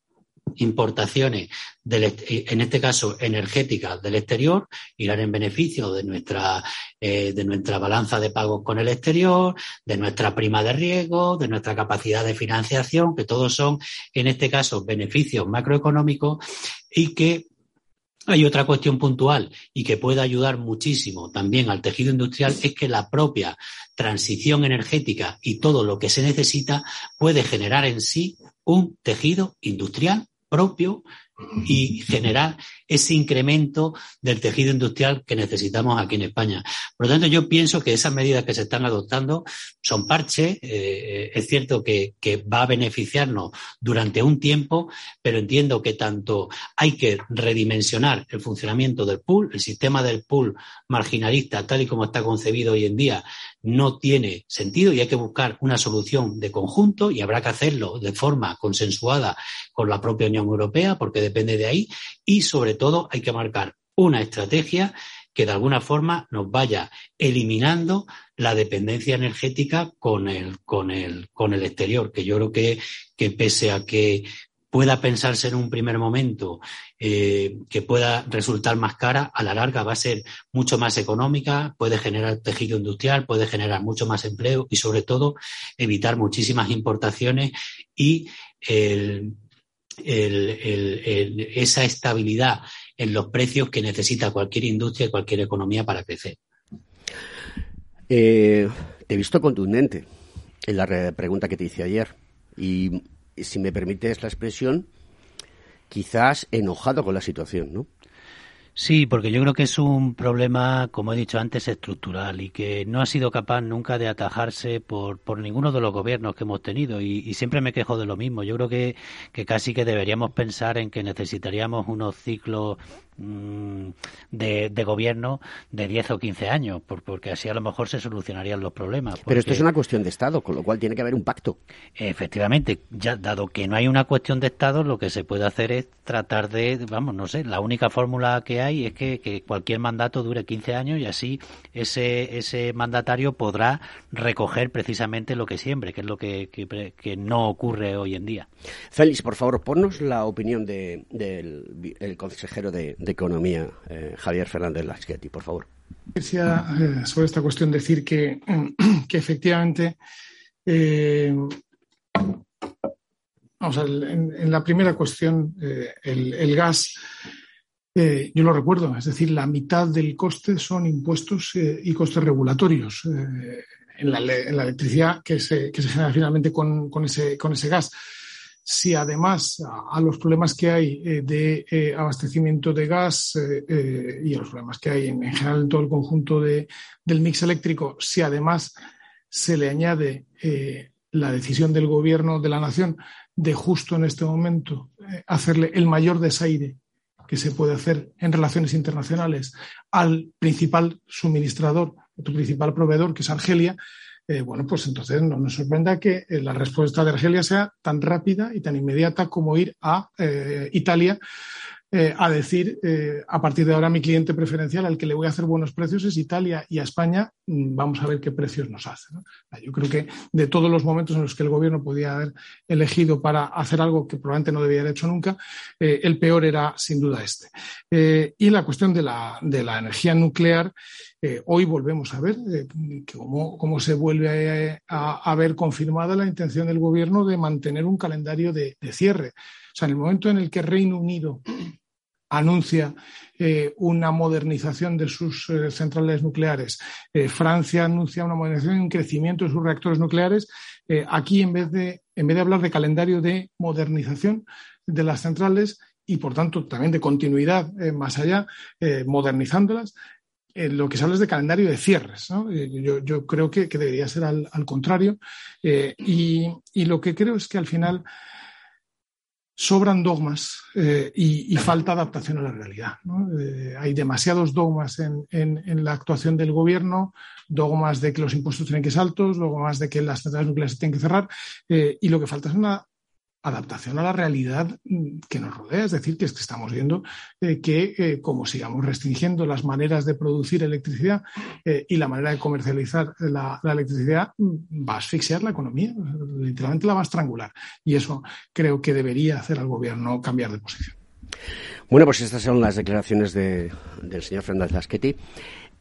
importaciones, en este caso energéticas del exterior, irán en beneficio de nuestra, eh, de nuestra balanza de pagos con el exterior, de nuestra prima de riesgo, de nuestra capacidad de financiación, que todos son, en este caso, beneficios macroeconómicos y que hay otra cuestión puntual y que puede ayudar muchísimo también al tejido industrial es que la propia transición energética y todo lo que se necesita puede generar en sí un tejido industrial propio y generar ese incremento del tejido industrial que necesitamos aquí en España. Por lo tanto, yo pienso que esas medidas que se están adoptando son parches. Eh, es cierto que, va a beneficiarnos durante un tiempo, pero entiendo que tanto hay que redimensionar el funcionamiento del pool, el sistema del pool marginalista, tal y como está concebido hoy en día, no tiene sentido y hay que buscar una solución de conjunto y habrá que hacerlo de forma consensuada con la propia Unión Europea, porque depende de ahí, y sobre todo hay que marcar una estrategia que de alguna forma nos vaya eliminando la dependencia energética con el, con el, con el exterior, que yo creo que, que pese a que pueda pensarse en un primer momento eh, que pueda resultar más cara, a la larga va a ser mucho más económica, puede generar tejido industrial, puede generar mucho más empleo y sobre todo evitar muchísimas importaciones y el, esa estabilidad en los precios que necesita cualquier industria y cualquier economía para crecer. Eh, te he visto contundente en la pregunta que te hice ayer y si me permites la expresión, quizás enojado con la situación, ¿no? Sí, porque yo creo que es un problema, como he dicho antes, estructural y que no ha sido capaz nunca de atajarse por, por ninguno de los gobiernos que hemos tenido. Y, siempre me quejo de lo mismo. Yo creo que, que casi que deberíamos pensar en que necesitaríamos unos ciclos Mm, de, gobierno de 10 o 15 años, porque así a lo mejor se solucionarían los problemas. Pero esto es una cuestión de Estado, con lo cual tiene que haber un pacto. Efectivamente, ya dado que no hay una cuestión de Estado, lo que se puede hacer es tratar de, vamos, no sé, la única fórmula que hay es que, cualquier mandato dure 15 años y así ese, ese mandatario podrá recoger precisamente lo que siempre, que es lo que, que, no ocurre hoy en día. Félix, por favor, ponnos la opinión del de, consejero de Economía, eh, Javier Fernández Laschetti, por favor. Quisiera eh, sobre esta cuestión decir que, que efectivamente eh, vamos a, en, la primera cuestión, el, gas, yo lo recuerdo, es decir, la mitad del coste son impuestos y costes regulatorios en la, electricidad que se, genera finalmente con, ese, con ese gas. Si además a, los problemas que hay eh, de eh, abastecimiento de gas eh, y a los problemas que hay en, general en todo el conjunto del mix eléctrico, si además se le añade la decisión del gobierno de la nación de justo en este momento hacerle el mayor desaire que se puede hacer en relaciones internacionales al principal suministrador, tu principal proveedor, que es Argelia, eh, bueno, pues entonces no nos sorprenda que eh, la respuesta de Argelia sea tan rápida y tan inmediata como ir a eh, Italia eh, a decir, eh, a partir de ahora mi cliente preferencial al que le voy a hacer buenos precios es Italia y a España mm, vamos a ver qué precios nos hace. Yo creo que de todos los momentos en los que el gobierno podía haber elegido para hacer algo que probablemente no debía haber hecho nunca, eh, el peor era sin duda este. y la cuestión de la, de la energía nuclear, hoy volvemos a ver cómo, se vuelve a, ver confirmada la intención del gobierno de mantener un calendario de, de cierre. O sea, en el momento en el que Reino Unido anuncia eh, una modernización de sus eh, centrales nucleares, eh, Francia anuncia una modernización y un crecimiento de sus reactores nucleares, aquí en vez, de, en vez de hablar de calendario de modernización de las centrales, y, por tanto, también de continuidad más allá, modernizándolas. lo que se habla es de calendario de cierres. Yo, creo que, debería ser al, contrario. Y, y, lo que creo es que al final sobran dogmas eh, y, falta adaptación a la realidad. Eh, hay demasiados dogmas en, la actuación del gobierno, dogmas de que los impuestos tienen que ser altos, dogmas de que las centrales nucleares tienen que cerrar, eh, y lo que falta es una adaptación a la realidad mm, que nos rodea. Es decir, que, es que estamos viendo eh, que eh, como sigamos restringiendo las maneras de producir electricidad eh, y la manera de comercializar la, electricidad, mm, va a asfixiar la economía, literalmente la va a estrangular. Y eso creo que debería hacer al gobierno cambiar de posición. Bueno, pues estas son las declaraciones del señor Fernández Lasqueti.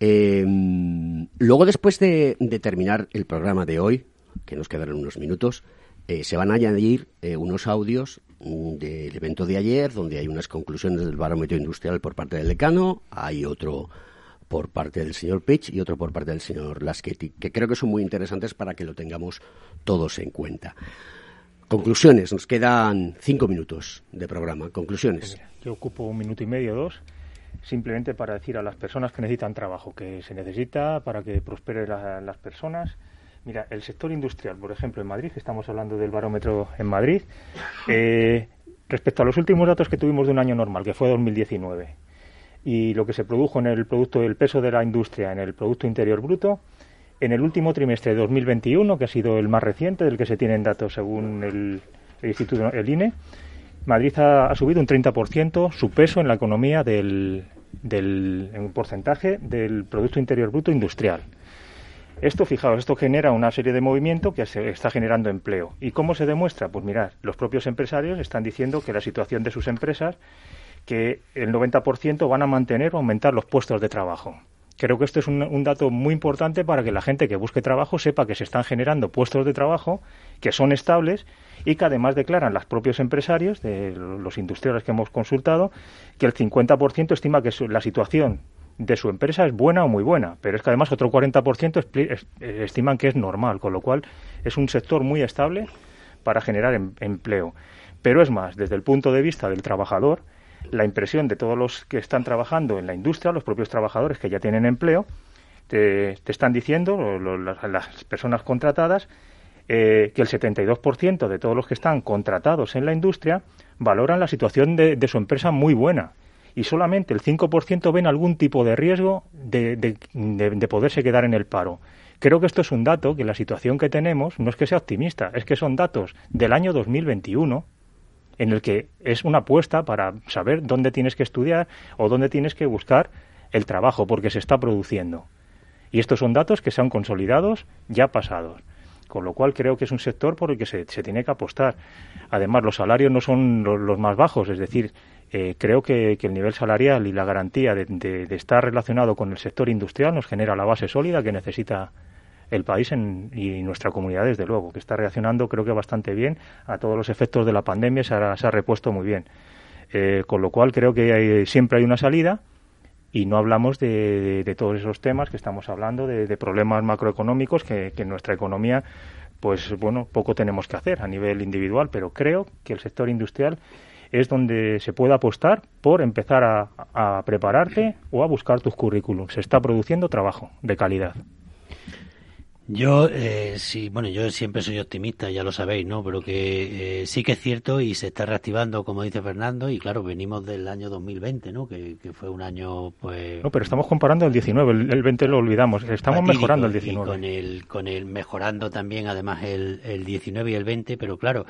luego, después de terminar el programa de hoy, que nos quedarán unos minutos, eh, se van a añadir eh, unos audios mm, del evento de ayer, donde hay unas conclusiones del barómetro industrial por parte del decano, hay otro por parte del señor Pitch y otro por parte del señor Laschetti, que creo que son muy interesantes para que lo tengamos todos en cuenta. Conclusiones, nos quedan cinco minutos de programa. Conclusiones. Yo ocupo un minuto y medio, dos, simplemente para decir a las personas que necesitan trabajo, que se necesita para que prosperen las personas Mira, el sector industrial, por ejemplo, en Madrid, estamos hablando del barómetro en Madrid, eh, respecto a los últimos datos que tuvimos de un año normal, que fue 2019, y lo que se produjo en el producto, el peso de la industria en el Producto Interior Bruto, en el último trimestre de 2021, que ha sido el más reciente, del que se tienen datos según el, Instituto, el INE, Madrid ha, subido un 30% su peso en la economía del, del en porcentaje del Producto Interior Bruto industrial. Esto, fijaos, esto genera una serie de movimiento que se está generando empleo. ¿Y cómo se demuestra? Pues mirad, los propios empresarios están diciendo que la situación de sus empresas, que el 90% van a mantener o aumentar los puestos de trabajo. Creo que esto es un, dato muy importante para que la gente que busque trabajo sepa que se están generando puestos de trabajo que son estables y que además declaran los propios empresarios, de los industriales que hemos consultado, que el 50% estima que la situación de su empresa es buena o muy buena, pero es que además otro 40% estiman que es normal, con lo cual es un sector muy estable para generar em, empleo. Pero es más, desde el punto de vista del trabajador, la impresión de todos los que están trabajando en la industria, los propios trabajadores que ya tienen empleo, te, están diciendo, las, personas contratadas, eh, que el 72% de todos los que están contratados en la industria valoran la situación de su empresa muy buena y solamente el 5% ven algún tipo de riesgo de, de, poderse quedar en el paro. Creo que esto es un dato que la situación que tenemos no es que sea optimista, es que son datos del año 2021 en el que es una apuesta para saber dónde tienes que estudiar o dónde tienes que buscar el trabajo porque se está produciendo. Y estos son datos que se han consolidados ya pasados. Con lo cual creo que es un sector por el que se, tiene que apostar. Además, los salarios no son los más bajos, es decir, eh, creo que, el nivel salarial y la garantía de, estar relacionado con el sector industrial nos genera la base sólida que necesita el país y nuestra comunidad, desde luego, que está reaccionando creo que bastante bien a todos los efectos de la pandemia, se ha, se ha repuesto muy bien. Eh, con lo cual creo que siempre hay una salida y no hablamos de, todos esos temas que estamos hablando, de, problemas macroeconómicos que, en nuestra economía pues bueno, poco tenemos que hacer a nivel individual, pero creo que el sector industrial es donde se puede apostar por empezar a, a prepararte o a buscar tus currículums. Se está produciendo trabajo de calidad. Yo, eh, sí, bueno, yo siempre soy optimista, ya lo sabéis, ¿no? Pero que eh, sí que es cierto y se está reactivando, como dice Fernando, y claro, venimos del año 2020, ¿no? Que, fue un año, pues... No, pero estamos comparando el 19, el, 20 lo olvidamos, estamos mejorando el 19. con el, con el mejorando también, además, el, el 19 y el 20, pero claro,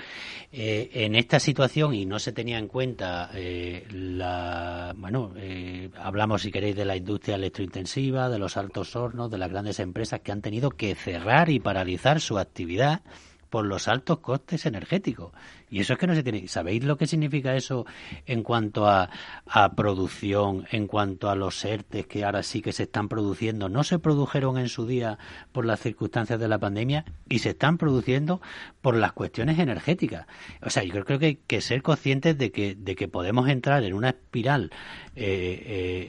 eh, en esta situación, y no se tenía en cuenta eh, la... Bueno, eh, hablamos, si queréis, de la industria electrointensiva, de los altos hornos, de las grandes empresas que han tenido que cerrar y paralizar su actividad por los altos costes energéticos. Y eso es que no se tiene. ¿Sabéis lo que significa eso en cuanto a, a, producción, en cuanto a los ERTES que ahora sí que se están produciendo? No se produjeron en su día por las circunstancias de la pandemia y se están produciendo por las cuestiones energéticas. O sea, yo creo que hay que ser conscientes de que, de que podemos entrar en una espiral eh, eh,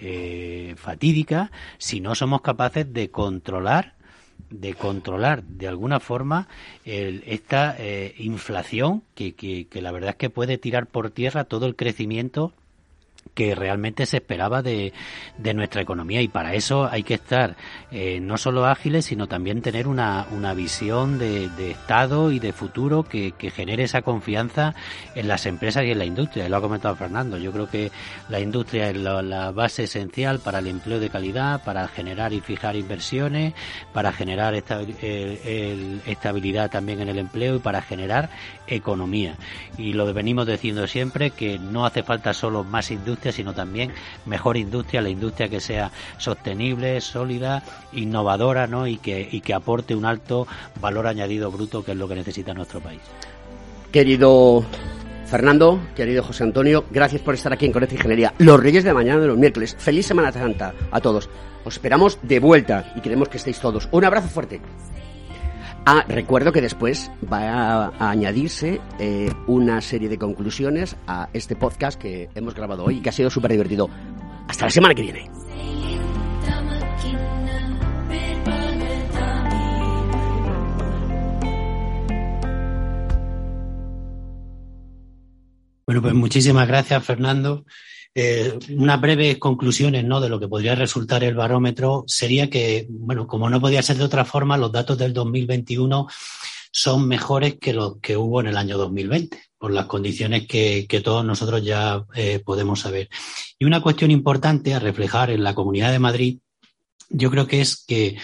eh, fatídica si no somos capaces de controlar de controlar de alguna forma esta eh, inflación que, que, que la verdad es que puede tirar por tierra todo el crecimiento que realmente se esperaba de, de, nuestra economía y para eso hay que estar eh, no solo ágiles sino también tener una, una visión de, de, Estado y de futuro que, que, genere esa confianza en las empresas y en la industria. Lo ha comentado Fernando, yo creo que la industria es la, la base esencial para el empleo de calidad, para generar y fijar inversiones, para generar estabilidad también en el empleo y para generar economía. Y lo venimos diciendo siempre que no hace falta solo más industria sino también mejor industria, la industria que sea sostenible, sólida, innovadora, ¿no? Y que, y que aporte un alto valor añadido bruto, que es lo que necesita nuestro país. Querido Fernando, querido José Antonio, gracias por estar aquí en Conecta Ingeniería. Los Reyes de mañana de los miércoles. Feliz Semana Santa a todos. Os esperamos de vuelta y queremos que estéis todos. Un abrazo fuerte. Ah, recuerdo que después va a, añadirse eh, una serie de conclusiones a este podcast que hemos grabado hoy y que ha sido súper divertido. Hasta la semana que viene. Bueno, pues muchísimas gracias, Fernando. Eh, unas breves conclusiones ¿no? de lo que podría resultar el barómetro sería que, bueno, como no podía ser de otra forma, los datos del 2021 son mejores que los que hubo en el año 2020, por las condiciones que, todos nosotros ya eh, podemos saber. Y una cuestión importante a reflejar en la Comunidad de Madrid, yo creo que es que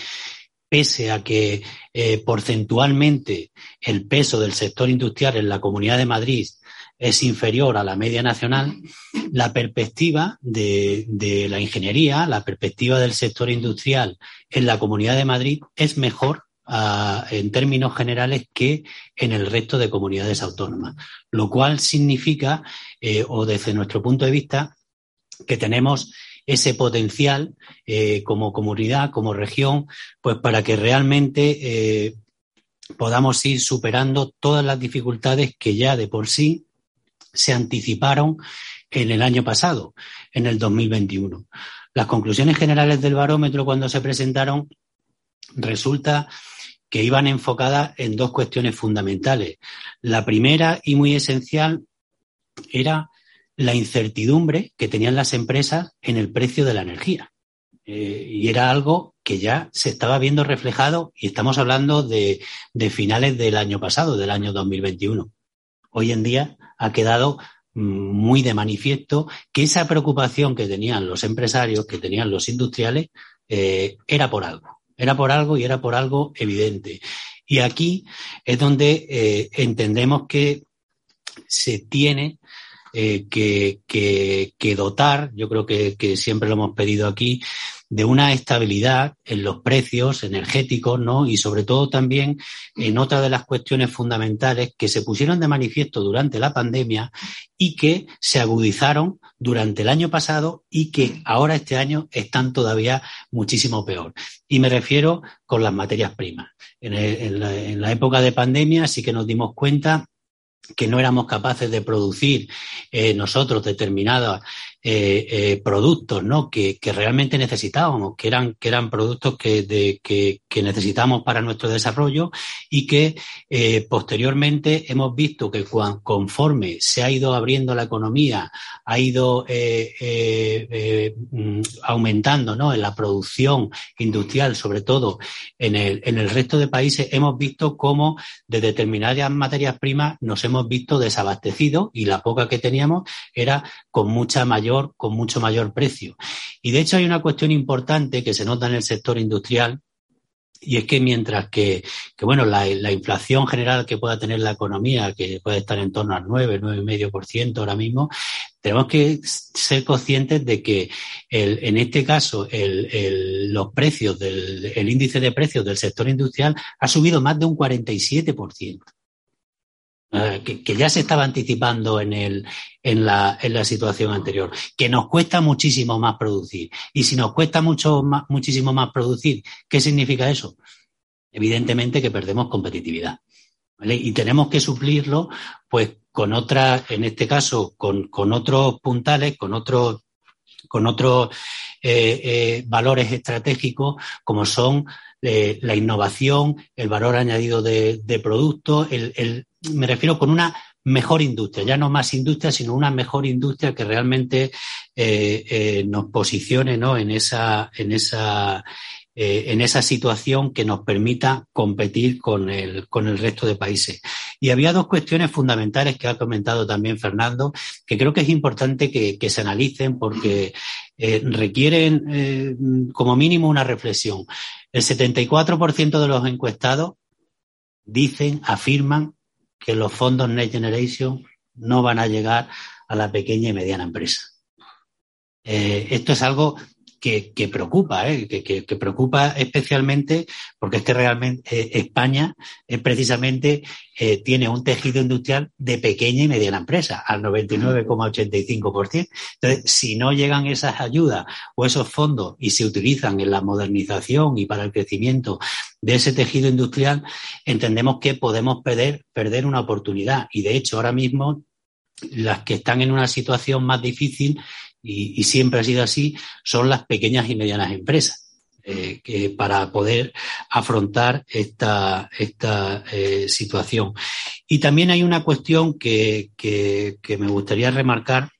pese a que eh, porcentualmente el peso del sector industrial en la Comunidad de Madrid es inferior a la media nacional, la perspectiva de, de, la ingeniería, la perspectiva del sector industrial en la Comunidad de Madrid es mejor uh, en términos generales que en el resto de comunidades autónomas, lo cual significa, eh, o desde nuestro punto de vista, que tenemos ese potencial eh, como comunidad, como región, pues para que realmente eh, podamos ir superando todas las dificultades que ya de por sí se anticiparon en el año pasado, en el 2021. Las conclusiones generales del barómetro cuando se presentaron resulta que iban enfocadas en dos cuestiones fundamentales. La primera y muy esencial era la incertidumbre que tenían las empresas en el precio de la energía. Eh, y era algo que ya se estaba viendo reflejado y estamos hablando de, de finales del año pasado, del año 2021. Hoy en día ha quedado muy de manifiesto que esa preocupación que tenían los empresarios, que tenían los industriales, eh, era por algo. Era por algo y era por algo evidente. Y aquí es donde eh, entendemos que se tiene eh, que, que, que, dotar, yo creo que, siempre lo hemos pedido aquí, de una estabilidad en los precios energéticos, ¿no? Y sobre todo también en otra de las cuestiones fundamentales que se pusieron de manifiesto durante la pandemia y que se agudizaron durante el año pasado y que ahora este año están todavía muchísimo peor. Y me refiero con las materias primas. En, la, época de pandemia sí que nos dimos cuenta que no éramos capaces de producir eh, nosotros determinados eh, eh, productos ¿no? que, que, realmente necesitábamos, que eran, que eran productos que, de, que, que necesitamos para nuestro desarrollo y que eh, posteriormente hemos visto que conforme se ha ido abriendo la economía, ha ido eh, mm, aumentando ¿no? en la producción industrial, sobre todo en el, en el resto de países, hemos visto cómo de determinadas materias primas nos hemos visto desabastecidos y la poca que teníamos era con mucha mayor con mucho mayor precio. Y de hecho hay una cuestión importante que se nota en el sector industrial y es que mientras que, que bueno, la, la, inflación general que pueda tener la economía, que puede estar en torno al 9, 9,5% ahora mismo, tenemos que ser conscientes de que el, en este caso el, el, los precios del el índice de precios del sector industrial ha subido más de un 47%. Eh, que, ya se estaba anticipando en, el, en, la, en la situación anterior, que nos cuesta muchísimo más producir. Y si nos cuesta mucho más, muchísimo más producir, ¿qué significa eso? Evidentemente que perdemos competitividad. ¿vale? Y tenemos que suplirlo, pues, con otras, en este caso, con, con otros puntales, con otros con otros eh, eh, valores estratégicos como son eh, la innovación, el valor añadido de, productos, el, me refiero con una mejor industria, ya no más industria, sino una mejor industria que realmente nos posicione ¿no? en esa, en esa eh, en esa situación que nos permita competir con el, con el resto de países. Y había dos cuestiones fundamentales que ha comentado también Fernando, que creo que es importante que, se analicen porque eh, requieren eh, como mínimo una reflexión. El 74% de los encuestados dicen, afirman que los fondos Next Generation no van a llegar a la pequeña y mediana empresa. esto es algo que, preocupa, ¿eh? que, preocupa especialmente porque es que realmente eh, España es precisamente eh, tiene un tejido industrial de pequeña y mediana empresa, al 99,85%. Entonces, si no llegan esas ayudas o esos fondos y se utilizan en la modernización y para el crecimiento de ese tejido industrial, entendemos que podemos perder, perder una oportunidad. Y de hecho, ahora mismo las que están en una situación más difícil y, siempre ha sido así, son las pequeñas y medianas empresas. Eh, que para poder afrontar esta, esta eh, situación. Y también hay una cuestión que, que, me gustaría remarcar,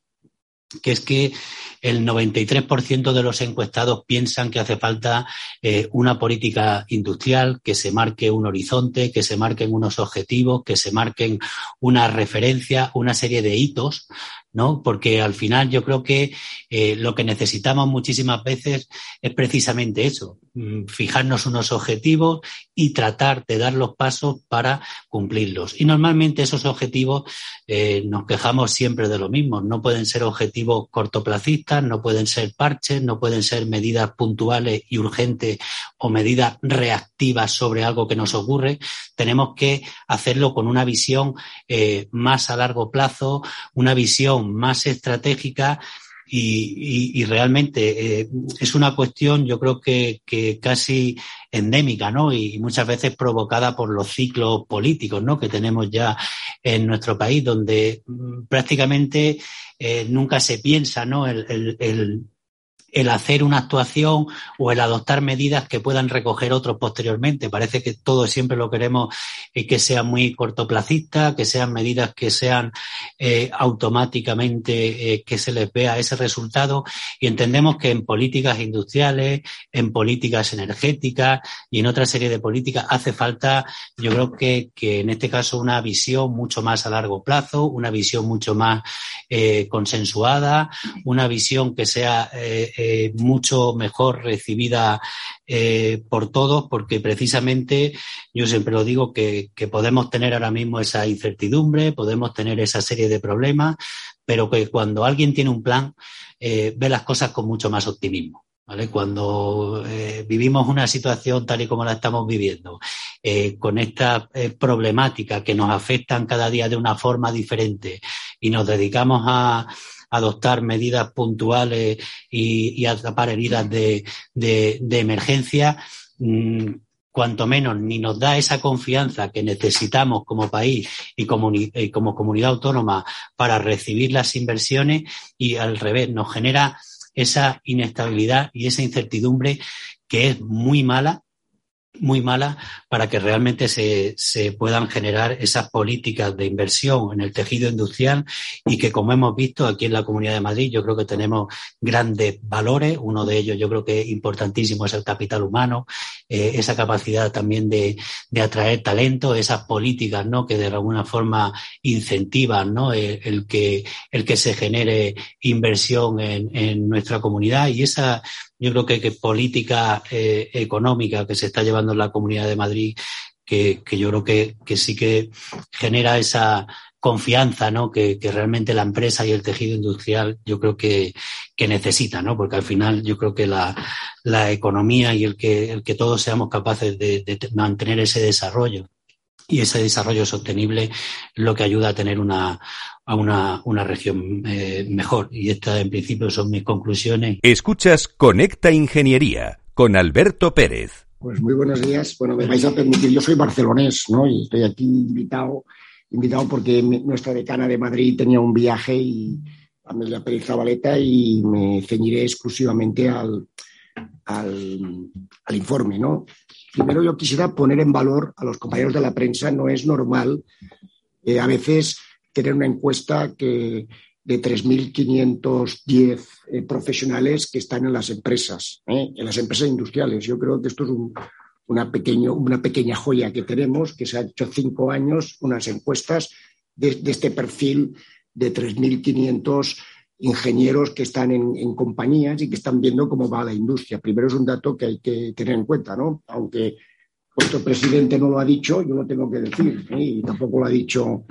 que es que el 93% de los encuestados piensan que hace falta eh, una política industrial, que se marque un horizonte, que se marquen unos objetivos, que se marquen una referencia, una serie de hitos ¿no? Porque al final yo creo que eh, lo que necesitamos muchísimas veces es precisamente eso, mm, fijarnos unos objetivos y tratar de dar los pasos para cumplirlos. Y normalmente esos objetivos eh, nos quejamos siempre de lo mismo. No pueden ser objetivos cortoplacistas, no pueden ser parches, no pueden ser medidas puntuales y urgentes o medidas reactivas sobre algo que nos ocurre. Tenemos que hacerlo con una visión eh, más a largo plazo, una visión más estratégica y, realmente eh, es una cuestión, yo creo que, casi endémica, ¿no? Y muchas veces provocada por los ciclos políticos, ¿no? Que tenemos ya en nuestro país, donde mm, prácticamente eh, nunca se piensa, ¿no? el, el hacer una actuación o el adoptar medidas que puedan recoger otros posteriormente. Parece que todo siempre lo queremos eh, que sea muy cortoplacista, que sean medidas que sean eh, automáticamente eh, que se les vea ese resultado y entendemos que en políticas industriales, en políticas energéticas y en otra serie de políticas hace falta, yo creo que, que en este caso una visión mucho más a largo plazo, una visión mucho más consensuada, una visión que sea eh, mucho mejor recibida eh, por todos, porque precisamente yo siempre lo digo que, podemos tener ahora mismo esa incertidumbre, podemos tener esa serie de problemas, pero que cuando alguien tiene un plan, eh, ve las cosas con mucho más optimismo. ¿Vale? Cuando vivimos una situación tal y como la estamos viviendo, con esta problemática que nos afectan cada día de una forma diferente y nos dedicamos a, adoptar medidas puntuales y, y atrapar heridas de, emergencia, mm, cuanto menos ni nos da esa confianza que necesitamos como país y como, y como comunidad autónoma para recibir las inversiones y al revés, nos genera esa inestabilidad y esa incertidumbre que es muy mala muy mala para que realmente se, se, puedan generar esas políticas de inversión en el tejido industrial y que, como hemos visto aquí en la Comunidad de Madrid, yo creo que tenemos grandes valores. Uno de ellos yo creo que importantísimo es el capital humano, eh, esa capacidad también de, de, atraer talento, esas políticas ¿no? que de alguna forma incentivan ¿no? el, que, el que se genere inversión en, en nuestra comunidad y esa yo creo que, que política eh, económica que se está llevando en la Comunidad de Madrid, que, yo creo que, sí que genera esa confianza ¿no? Que, realmente la empresa y el tejido industrial yo creo que, que necesita, ¿no? porque al final yo creo que la, economía y el que, el que todos seamos capaces de, mantener ese desarrollo y ese desarrollo sostenible lo que ayuda a tener una, a una, una región eh, mejor. Y estas, en principio, son mis conclusiones. Escuchas Conecta Ingeniería con Alberto Pérez. Pues muy buenos días. Bueno, me vais a permitir, yo soy barcelonés, ¿no? Y estoy aquí invitado, invitado porque nuestra decana de Madrid tenía un viaje y Amelia Pérez Zabaleta y me ceñiré exclusivamente al, al, informe. ¿no? Primero yo quisiera poner en valor a los compañeros de la prensa, no es normal eh, a veces tener una encuesta que de 3.510 eh, profesionales que están en las empresas, ¿eh? en las empresas industriales. Yo creo que esto es una, pequeño, una pequeña joya que tenemos, que se ha hecho cinco años, unas encuestas de, este perfil de 3.500 ingenieros que están en, compañías y que están viendo cómo va la industria. Primero es un dato que hay que tener en cuenta, ¿no? Aunque nuestro presidente no lo ha dicho, yo lo tengo que decir, ¿eh? y tampoco lo ha dicho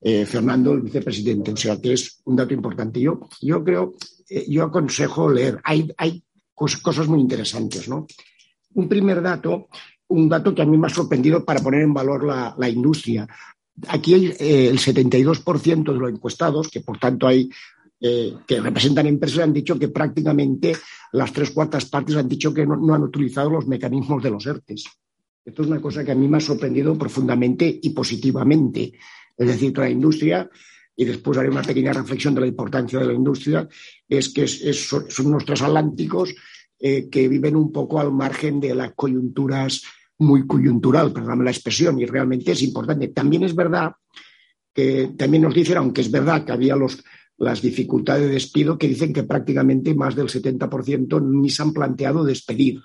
eh, Fernando, el vicepresidente. O sea que es un dato importante. Yo, creo, eh, yo aconsejo leer. Hay, hay cosas muy interesantes, ¿no? Un primer dato, un dato que a mí me ha sorprendido para poner en valor la, industria. Aquí hay, el 72% de los encuestados, que por tanto hay que representan empresas han dicho que prácticamente las tres cuartas partes han dicho que no, no, han utilizado los mecanismos de los ERTES. Esto es una cosa que a mí me ha sorprendido profundamente y positivamente es decir, toda la industria, y después haré una pequeña reflexión de la importancia de la industria, es que son unos transatlánticos eh, que viven un poco al margen de las coyunturas muy coyuntural, perdóname la expresión, y realmente es importante. También es verdad que también nos dicen, aunque es verdad que había los, las dificultades de despido, que dicen que prácticamente más del 70% ni se han planteado despedir.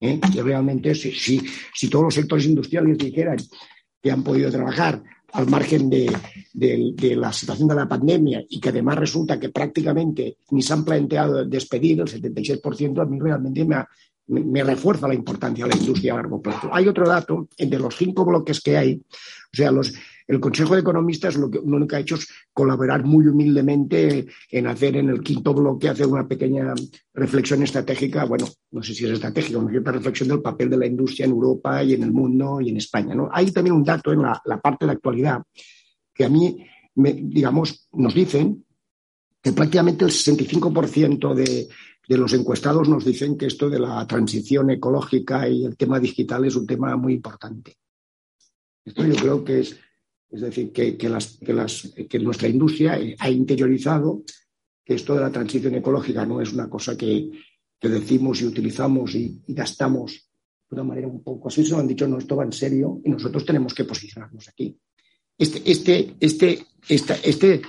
¿eh? Que realmente, si, si, si todos los sectores industriales dijeran que han podido trabajar al margen de, la situación de la pandemia y que además resulta que prácticamente ni se han planteado despedir, el 76%, a mí realmente me, me, refuerza la importancia de la industria a largo plazo. Hay otro dato, de los cinco bloques que hay, o sea, los, el Consejo de Economistas lo, que, lo que ha hecho es colaborar muy humildemente en hacer en el quinto bloque, hacer una pequeña reflexión estratégica, bueno, no sé si es estratégica, una cierta reflexión del papel de la industria en Europa y en el mundo y en España. ¿no? Hay también un dato en la, parte de la actualidad que a mí, me, digamos, nos dicen que prácticamente el 65% de, de los encuestados nos dicen que esto de la transición ecológica y el tema digital es un tema muy importante. Esto yo creo que es es decir, que, nuestra industria ha interiorizado que esto de la transición ecológica no es una cosa que, decimos y utilizamos y, gastamos de una manera un poco así, se lo han dicho, no, esto va en serio y nosotros tenemos que posicionarnos aquí. Este, este, este, este, este,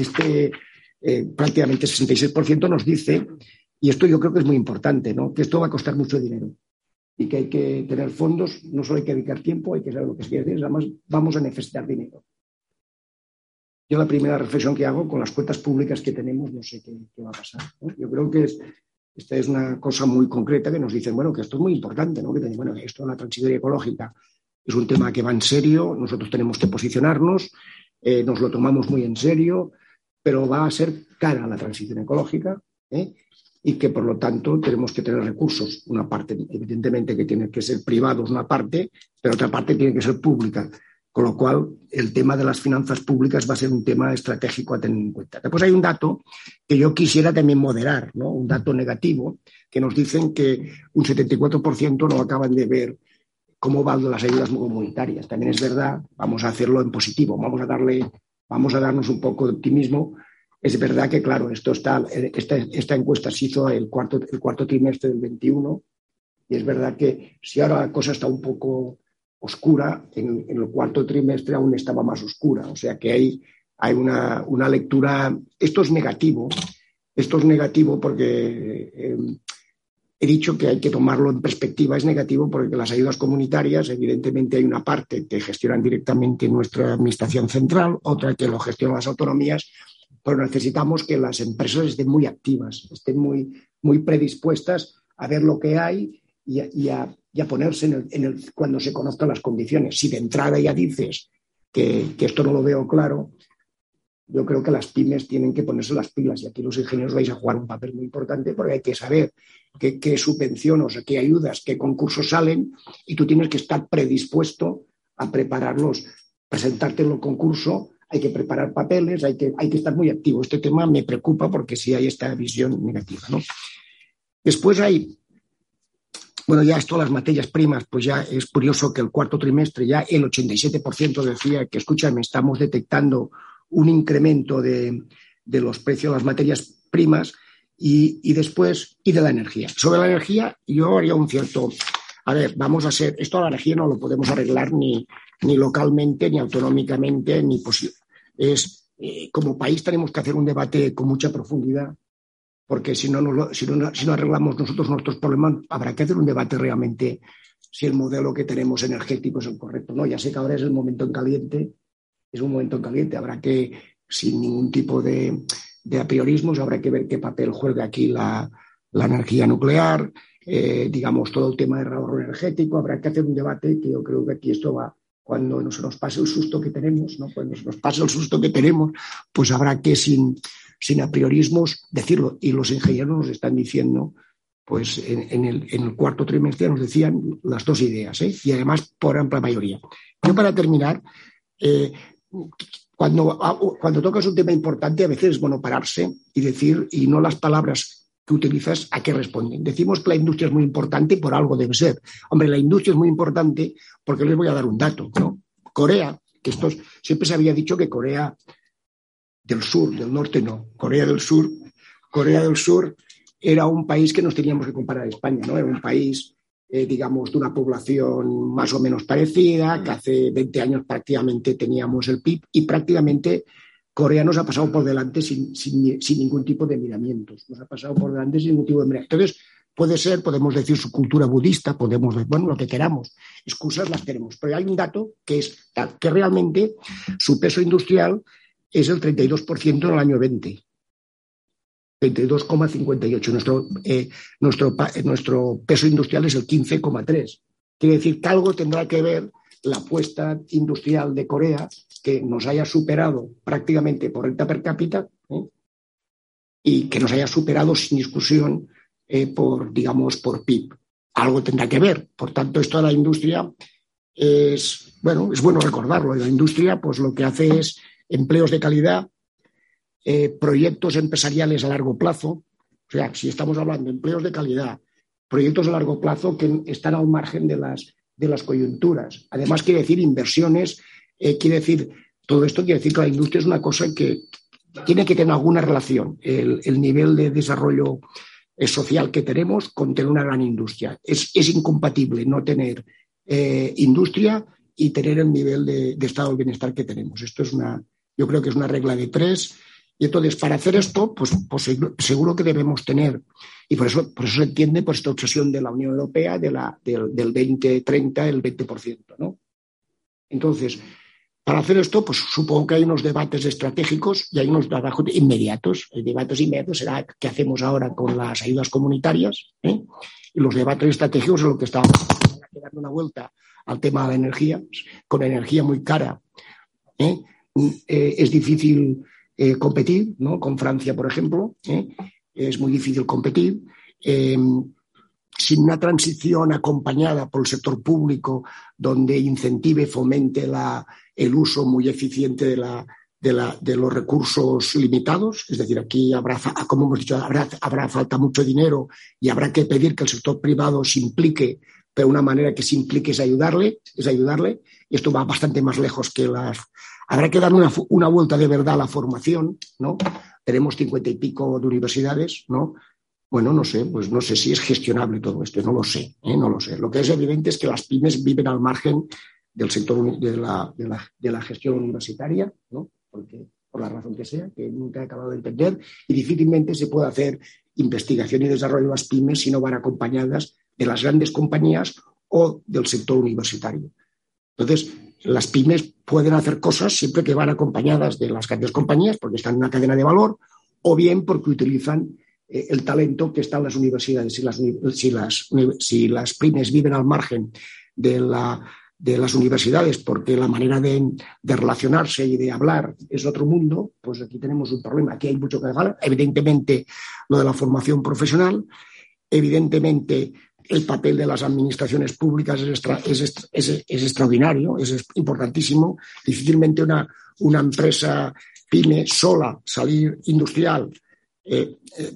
este eh, prácticamente 66% nos dice, y esto yo creo que es muy importante, ¿no? que esto va a costar mucho dinero y que hay que tener fondos, no solo hay que dedicar tiempo, hay que saber lo que se quiere decir, además vamos a necesitar dinero. Yo la primera reflexión que hago con las cuentas públicas que tenemos, no sé qué, va a pasar. Yo creo que esta es una cosa muy concreta que nos dicen, bueno, que esto es muy importante, ¿no? que bueno, esto de la transición ecológica es un tema que va en serio, nosotros tenemos que posicionarnos, eh, nos lo tomamos muy en serio, pero va a ser cara la transición ecológica. ¿eh? Y que por lo tanto tenemos que tener recursos. Una parte, evidentemente, que tiene que ser privados, una parte, pero otra parte tiene que ser pública. Con lo cual, el tema de las finanzas públicas va a ser un tema estratégico a tener en cuenta. Después hay un dato que yo quisiera también moderar, ¿no? un dato negativo, que nos dicen que un 74% no acaban de ver cómo van las ayudas comunitarias. También es verdad, vamos a hacerlo en positivo, vamos a darle, vamos a darnos un poco de optimismo es verdad que, claro, esto está, esta, encuesta se hizo el cuarto, trimestre del 21 y es verdad que si ahora la cosa está un poco oscura, en, el cuarto trimestre aún estaba más oscura. O sea que hay, hay una, lectura. Esto es negativo. Esto es negativo porque eh, he dicho que hay que tomarlo en perspectiva. Es negativo porque las ayudas comunitarias, evidentemente, hay una parte que gestionan directamente nuestra administración central, otra que lo gestionan las autonomías pero necesitamos que las empresas estén muy activas, estén muy, muy predispuestas a ver lo que hay y a, ponerse en el, cuando se conozcan las condiciones. Si de entrada ya dices que, esto no lo veo claro, yo creo que las pymes tienen que ponerse las pilas y aquí los ingenieros vais a jugar un papel muy importante porque hay que saber qué, qué subvenciones, qué ayudas, qué concursos salen y tú tienes que estar predispuesto a prepararlos, presentarte en el concurso hay que preparar papeles, hay que, hay que estar muy activo. Este tema me preocupa porque sí hay esta visión negativa. ¿no? Después hay, bueno, ya esto, las materias primas, pues ya es curioso que el cuarto trimestre ya el 87% decía que, escúchame, estamos detectando un incremento de, de los precios de las materias primas y, y, después y de la energía. Sobre la energía, yo haría un cierto. A ver, vamos a ser. Esto la energía no lo podemos arreglar ni, ni localmente, ni autonómicamente, ni. Es, eh, como país tenemos que hacer un debate con mucha profundidad, porque si no, no, si, no, arreglamos nosotros nuestros problemas, habrá que hacer un debate realmente si el modelo que tenemos energético es el correcto. No, ya sé que ahora es el momento en caliente, es un momento en caliente, habrá que, sin ningún tipo de, de apriorismos, habrá que ver qué papel juega aquí la, la energía nuclear, eh, digamos, todo el tema de ahorro energético, habrá que hacer un debate que yo creo que aquí esto va, cuando no se nos pase el susto que tenemos, ¿no? cuando nos pase el susto que tenemos, pues habrá que sin, sin apriorismos decirlo. Y los ingenieros nos están diciendo, pues en, el, en el, cuarto trimestre nos decían las dos ideas, ¿eh? y además por amplia mayoría. Yo para terminar, eh, cuando, cuando tocas un tema importante, a veces es bueno pararse y decir, y no las palabras que utilizas a qué responden. Decimos que la industria es muy importante por algo debe ser. Hombre, la industria es muy importante porque les voy a dar un dato. ¿no? Corea, que estos, siempre se había dicho que Corea del Sur, del Norte no, Corea del Sur, Corea del Sur era un país que nos teníamos que comparar a España, ¿no? Era un país, eh, digamos, de una población más o menos parecida, que hace 20 años prácticamente teníamos el PIB y prácticamente Corea nos ha pasado por delante sin, ningún tipo de miramientos. Nos ha pasado por delante sin ningún tipo de miramientos. Entonces, puede ser, podemos decir su cultura budista, podemos decir, bueno, lo que queramos. Excusas las tenemos. Pero hay un dato que es que realmente su peso industrial es el 32% en el año 20. 22,58. Nuestro, eh, nuestro, nuestro peso industrial es el 15,3. Quiere decir que algo tendrá que ver la apuesta industrial de Corea que nos haya superado prácticamente por renta per cápita ¿eh? y que nos haya superado sin discusión eh, por, digamos, por PIB. Algo tendrá que ver. Por tanto, esto de la industria es, bueno, es bueno recordarlo. La industria, pues lo que hace es empleos de calidad, eh, proyectos empresariales a largo plazo. O sea, si estamos hablando de empleos de calidad, proyectos a largo plazo que están al margen de las, de las coyunturas. Además, quiere decir inversiones eh, quiere decir, todo esto quiere decir que la industria es una cosa que tiene que tener alguna relación, el, nivel de desarrollo eh, social que tenemos con tener una gran industria. Es, incompatible no tener eh, industria y tener el nivel de, estado del bienestar que tenemos. Esto es una, yo creo que es una regla de tres. Y entonces, para hacer esto, pues, pues seguro que debemos tener, y por eso, por eso se entiende por esta obsesión de la Unión Europea de la, del, del 2030, el 20%. ¿no? Entonces, para hacer esto, pues supongo que hay unos debates estratégicos y hay unos debates inmediatos. El debate inmediato será qué hacemos ahora con las ayudas comunitarias. ¿eh? Y los debates estratégicos es lo que estamos dando una vuelta al tema de la energía. Con energía muy cara ¿eh? Eh, es difícil competir, ¿no? Con Francia, por ejemplo, es muy difícil competir sin una transición acompañada por el sector público, donde incentive y fomente el uso muy eficiente de, los recursos limitados. Es decir, aquí habrá, como hemos dicho, habrá, habrá falta mucho dinero y habrá que pedir que el sector privado se implique, pero una manera que se implique es ayudarle, es ayudarle. Y esto va bastante más lejos que las. Habrá que dar una, una vuelta de verdad a la formación, ¿no? Tenemos cincuenta y pico de universidades, ¿no? Bueno, no sé, pues no sé si es gestionable todo esto, no lo sé, ¿eh? no lo sé. Lo que es evidente es que las pymes viven al margen del sector de la, de la, de la gestión universitaria, ¿no? Porque, por la razón que sea, que nunca he acabado de entender, y difícilmente se puede hacer investigación y desarrollo de las pymes si no van acompañadas de las grandes compañías o del sector universitario. Entonces, las pymes pueden hacer cosas siempre que van acompañadas de las grandes compañías porque están en una cadena de valor o bien porque utilizan el talento que está en las universidades. Si las, si las, si las pymes viven al margen de, la, de las universidades porque la manera de, relacionarse y de hablar es otro mundo, pues aquí tenemos un problema. Aquí hay mucho que hablar. Evidentemente, lo de la formación profesional, evidentemente el papel de las administraciones públicas es, es, es, es extraordinario, es importantísimo. Difícilmente una, una empresa pyme sola salir industrial eh, eh,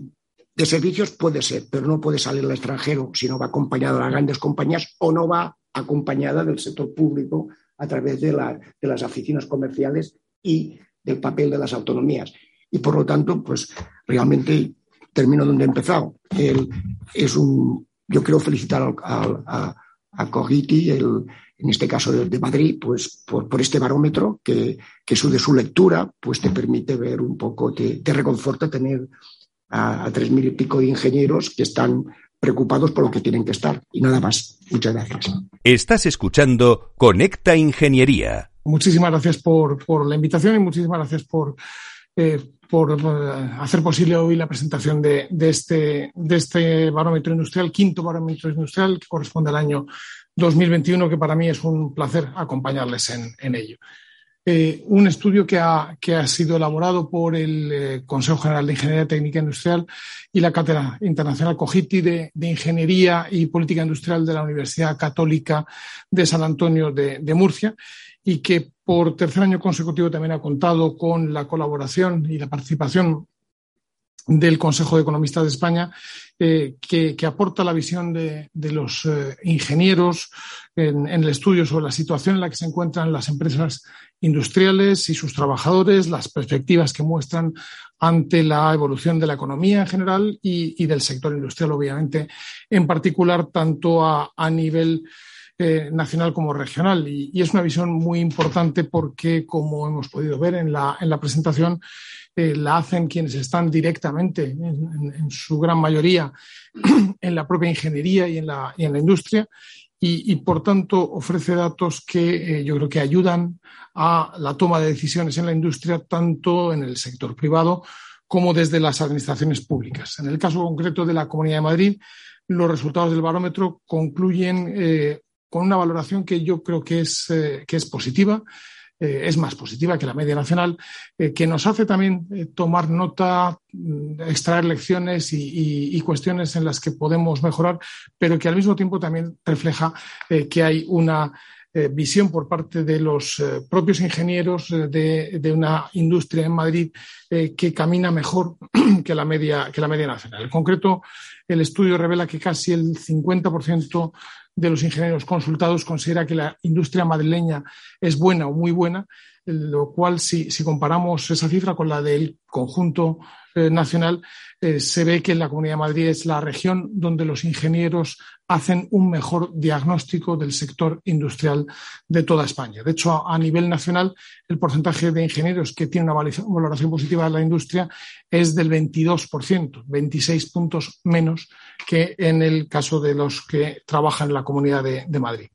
de servicios puede ser, pero no puede salir al extranjero si no va acompañada de las grandes compañías o no va acompañada del sector público a través de, las oficinas comerciales y del papel de las autonomías. y por lo tanto, pues realmente termino donde he empezado. Es un, yo quiero felicitar a, Cogiti, el, en este caso de, Madrid, pues por, por, este barómetro que, que su, de su lectura pues te permite ver un poco, te reconforta tener a, a tres mil y pico de ingenieros que están preocupados por lo que tienen que estar. Y nada más. Muchas gracias. Estás escuchando Conecta Ingeniería. Muchísimas gracias por, por la invitación y muchísimas gracias por, eh, por eh, hacer posible hoy la presentación de, de, este, de este barómetro industrial, quinto barómetro industrial, que corresponde al año 2021, que para mí es un placer acompañarles en, en ello. Eh, un estudio que ha, que ha, sido elaborado por el eh, Consejo General de Ingeniería Técnica Industrial y la Cátedra Internacional COGITI de, de, Ingeniería y Política Industrial de la Universidad Católica de San Antonio de, de Murcia y que por tercer año consecutivo también ha contado con la colaboración y la participación del Consejo de Economistas de España, eh, que, que, aporta la visión de, de los eh, ingenieros en, el estudio sobre la situación en la que se encuentran las empresas industriales y sus trabajadores, las perspectivas que muestran ante la evolución de la economía en general y, y del sector industrial, obviamente, en particular, tanto a, a nivel eh, nacional como regional. Y, y, es una visión muy importante porque, como hemos podido ver en la, en la presentación, la hacen quienes están directamente, en, su gran mayoría, en la propia ingeniería y en la, y en la industria. Y, y, por tanto ofrece datos que eh, yo creo que ayudan a la toma de decisiones en la industria, tanto en el sector privado como desde las administraciones públicas. En el caso concreto de la Comunidad de Madrid, los resultados del barómetro concluyen eh, con una valoración que yo creo que es, eh, que es positiva, eh, es más positiva que la media nacional, eh, que nos hace también eh, tomar nota, mm, extraer lecciones y, cuestiones en las que podemos mejorar, pero que al mismo tiempo también refleja que hay una visión por parte de los propios ingenieros de, de, una industria en Madrid que camina mejor que la, media, que la media nacional. En concreto, el estudio revela que casi el 50% de los ingenieros consultados considera que la industria madrileña es buena o muy buena, lo cual si, si comparamos esa cifra con la del conjunto eh, nacional, eh, se ve que la Comunidad de Madrid es la región donde los ingenieros hacen un mejor diagnóstico del sector industrial de toda España. De hecho, a, a nivel nacional, el porcentaje de ingenieros que tiene una valoración positiva de la industria es del 22%, 26 puntos menos que en el caso de los que trabajan en la Comunidad de, de Madrid.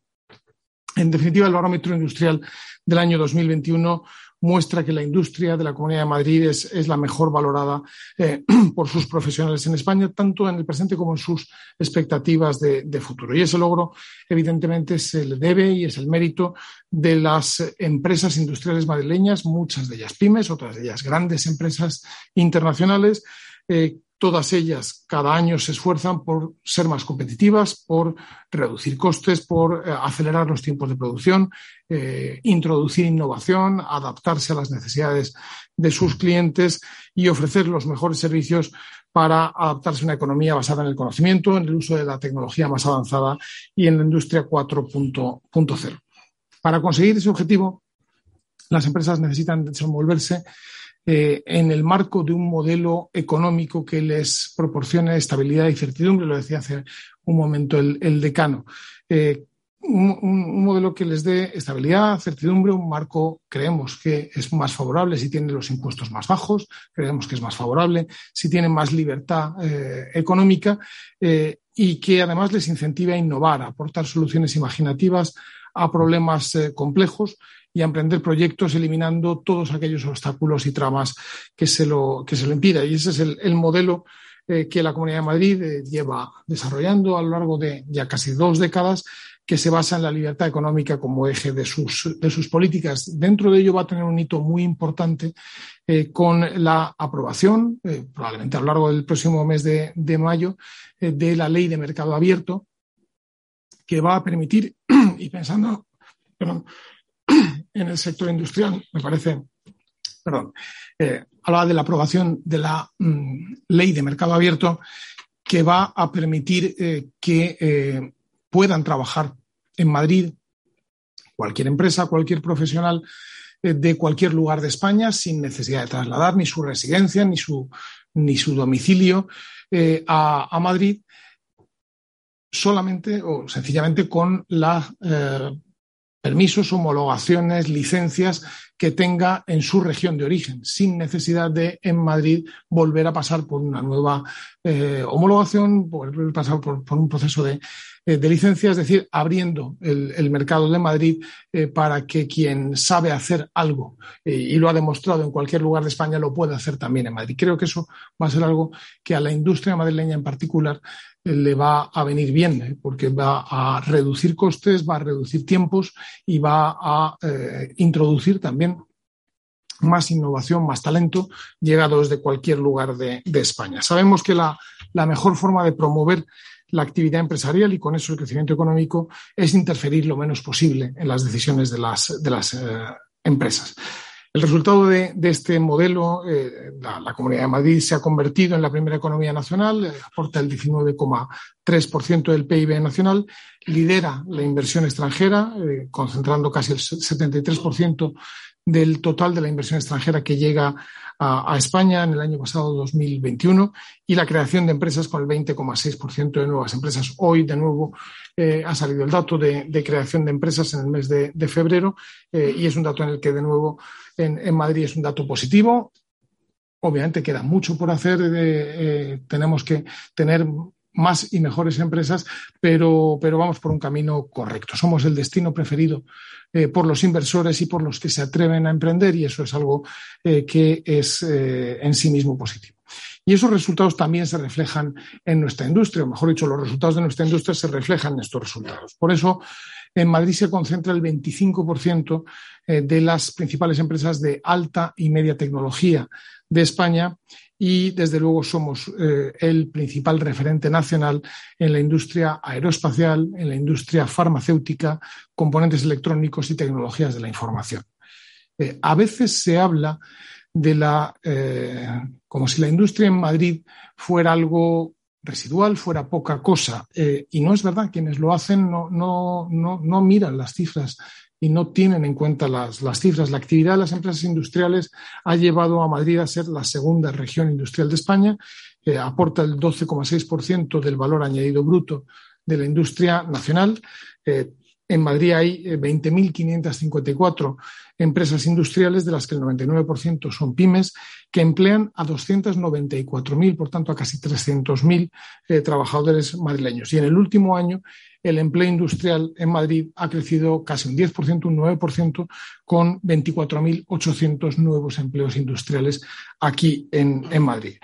En definitiva, el barómetro industrial del año 2021 muestra que la industria de la Comunidad de Madrid es, la mejor valorada eh, por sus profesionales en España, tanto en el presente como en sus expectativas de, de, futuro. Y ese logro, evidentemente, se le debe y es el mérito de las empresas industriales madrileñas, muchas de ellas pymes, otras de ellas grandes empresas internacionales, eh, Todas ellas cada año se esfuerzan por ser más competitivas, por reducir costes, por eh, acelerar los tiempos de producción, eh, introducir innovación, adaptarse a las necesidades de sus clientes y ofrecer los mejores servicios para adaptarse a una economía basada en el conocimiento, en el uso de la tecnología más avanzada y en la industria 4.0. Para conseguir ese objetivo, las empresas necesitan desenvolverse eh, en el marco de un modelo económico que les proporcione estabilidad y certidumbre, lo decía hace un momento el, decano. Eh, un, modelo que les dé estabilidad, certidumbre, un marco, creemos que es más favorable si tienen los impuestos más bajos, creemos que es más favorable si tienen más libertad eh, económica y que además les incentive a innovar, a aportar soluciones imaginativas a problemas complejos y a emprender proyectos eliminando todos aquellos obstáculos y tramas que se lo, que se lo impida. Y ese es el, el modelo eh, que la Comunidad de Madrid eh, lleva desarrollando a lo largo de ya casi dos décadas que se basa en la libertad económica como eje de sus, de sus políticas. Dentro de ello va a tener un hito muy importante eh, con la aprobación, probablemente a lo largo del próximo mes de, mayo, de la ley de mercado abierto, que va a permitir, y pensando perdón, en el sector industrial, me parece, perdón, eh, hablaba de la aprobación de la mm, ley de mercado abierto que va a permitir eh, que eh, puedan trabajar en Madrid cualquier empresa, cualquier profesional de cualquier lugar de España sin necesidad de trasladar ni su residencia ni su, ni su domicilio a, Madrid solamente o sencillamente con la permisos, homologaciones, licencias que tenga en su región de origen, sin necesidad de en Madrid volver a pasar por una nueva eh, homologación, volver a pasar por, un proceso de, eh, de, licencia, es decir, abriendo el, mercado de Madrid eh, para que quien sabe hacer algo y lo ha demostrado en cualquier lugar de España lo pueda hacer también en Madrid. Creo que eso va a ser algo que a la industria madrileña en particular le va a venir bien, ¿eh? porque va a reducir costes, va a reducir tiempos y va a eh, introducir también más innovación, más talento, llegado desde cualquier lugar de, España. Sabemos que la, mejor forma de promover la actividad empresarial y con eso el crecimiento económico es interferir lo menos posible en las decisiones de las, de las eh, empresas. El resultado de, este modelo, eh, la, Comunidad de Madrid se ha convertido en la primera economía nacional, eh, aporta el 19,3% del PIB nacional, lidera la inversión extranjera, eh, concentrando casi el 73% del total de la inversión extranjera que llega a, España en el año pasado 2021 y la creación de empresas con el 20,6% de nuevas empresas. Hoy, de nuevo, ha salido el dato de, creación de empresas en el mes de, febrero y es un dato en el que, de nuevo, en, Madrid es un dato positivo. Obviamente queda mucho por hacer, eh, eh, tenemos que tener más y mejores empresas, pero, pero, vamos por un camino correcto. Somos el destino preferido eh, por los inversores y por los que se atreven a emprender y eso es algo que es en sí mismo positivo. Y esos resultados también se reflejan en nuestra industria, o mejor dicho, los resultados de nuestra industria se reflejan en estos resultados. Por eso, en Madrid se concentra el 25% eh, de las principales empresas de alta y media tecnología de España y, desde luego, somos eh, el principal referente nacional en la industria aeroespacial, en la industria farmacéutica, componentes electrónicos y tecnologías de la información. Eh, a veces se habla de la, eh, como si la industria en Madrid fuera algo residual, fuera poca cosa. Y no es verdad, quienes lo hacen no, no, no, no miran las cifras y no tienen en cuenta las, las, cifras. La actividad de las empresas industriales ha llevado a Madrid a ser la segunda región industrial de España, eh, aporta el 12,6% del valor añadido bruto de la industria nacional. En Madrid hay 20.554 eh, empresas industriales, de las que el 99% son pymes, que emplean a 294.000, por tanto a casi 300.000 eh, trabajadores madrileños. Y en el último año, el empleo industrial en Madrid ha crecido casi un 10%, un 9%, con 24.800 nuevos empleos industriales aquí en Madrid.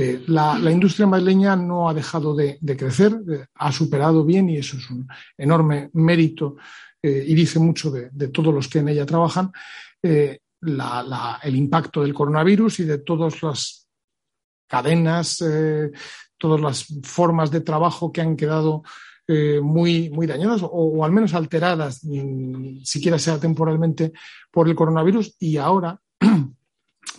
Eh, la, industria madrileña no ha dejado de, crecer, eh, ha superado bien y eso es un enorme mérito eh, y dice mucho de, todos los que en ella trabajan, el impacto del coronavirus y de todas las cadenas, todas las formas de trabajo que han quedado muy, muy dañadas o, al menos alteradas, siquiera sea temporalmente, por el coronavirus. Y ahora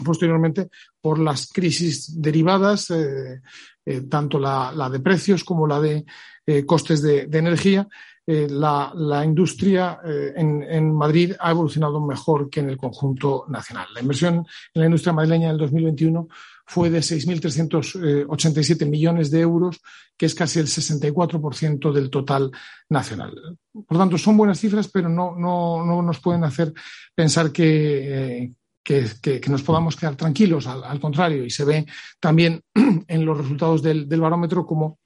posteriormente por las crisis derivadas, eh, eh, tanto la, de precios como la de eh, costes de, energía. La, industria en, Madrid ha evolucionado mejor que en el conjunto nacional. La inversión en la industria madrileña en el 2021 fue de 6.387 millones de euros, que es casi el 64% del total nacional. Por tanto, son buenas cifras, pero no, no nos pueden hacer pensar que, que, nos podamos quedar tranquilos, al, contrario, y se ve también en los resultados del, barómetro como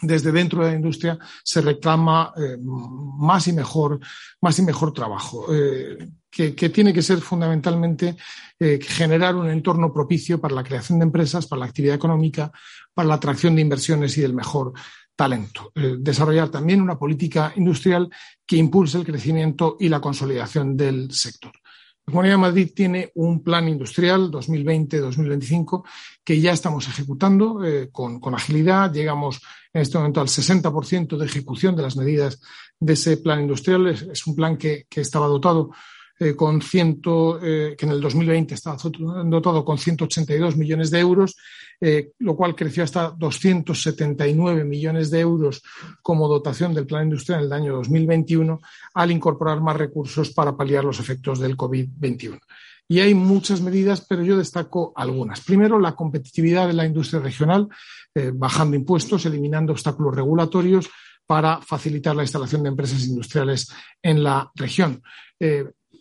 desde dentro de la industria se reclama eh, más y mejor, más y mejor trabajo, eh, que, tiene que ser fundamentalmente eh, generar un entorno propicio para la creación de empresas, para la actividad económica, para la atracción de inversiones y del mejor talento. desarrollar también una política industrial que impulse el crecimiento y la consolidación del sector. La Comunidad de Madrid tiene un plan industrial 2020-2025 que ya estamos ejecutando eh, con, agilidad. Llegamos en este momento al 60% de ejecución de las medidas de ese plan industrial. Es, un plan que, estaba dotado eh, con ciento, eh, que en el 2020 estaba dotado con 182 millones de euros, eh, lo cual creció hasta 279 millones de euros como dotación del plan industrial en el año 2021, al incorporar más recursos para paliar los efectos del COVID-21. Y hay muchas medidas, pero yo destaco algunas. Primero, la competitividad de la industria regional, bajando impuestos, eliminando obstáculos regulatorios para facilitar la instalación de empresas industriales en la región.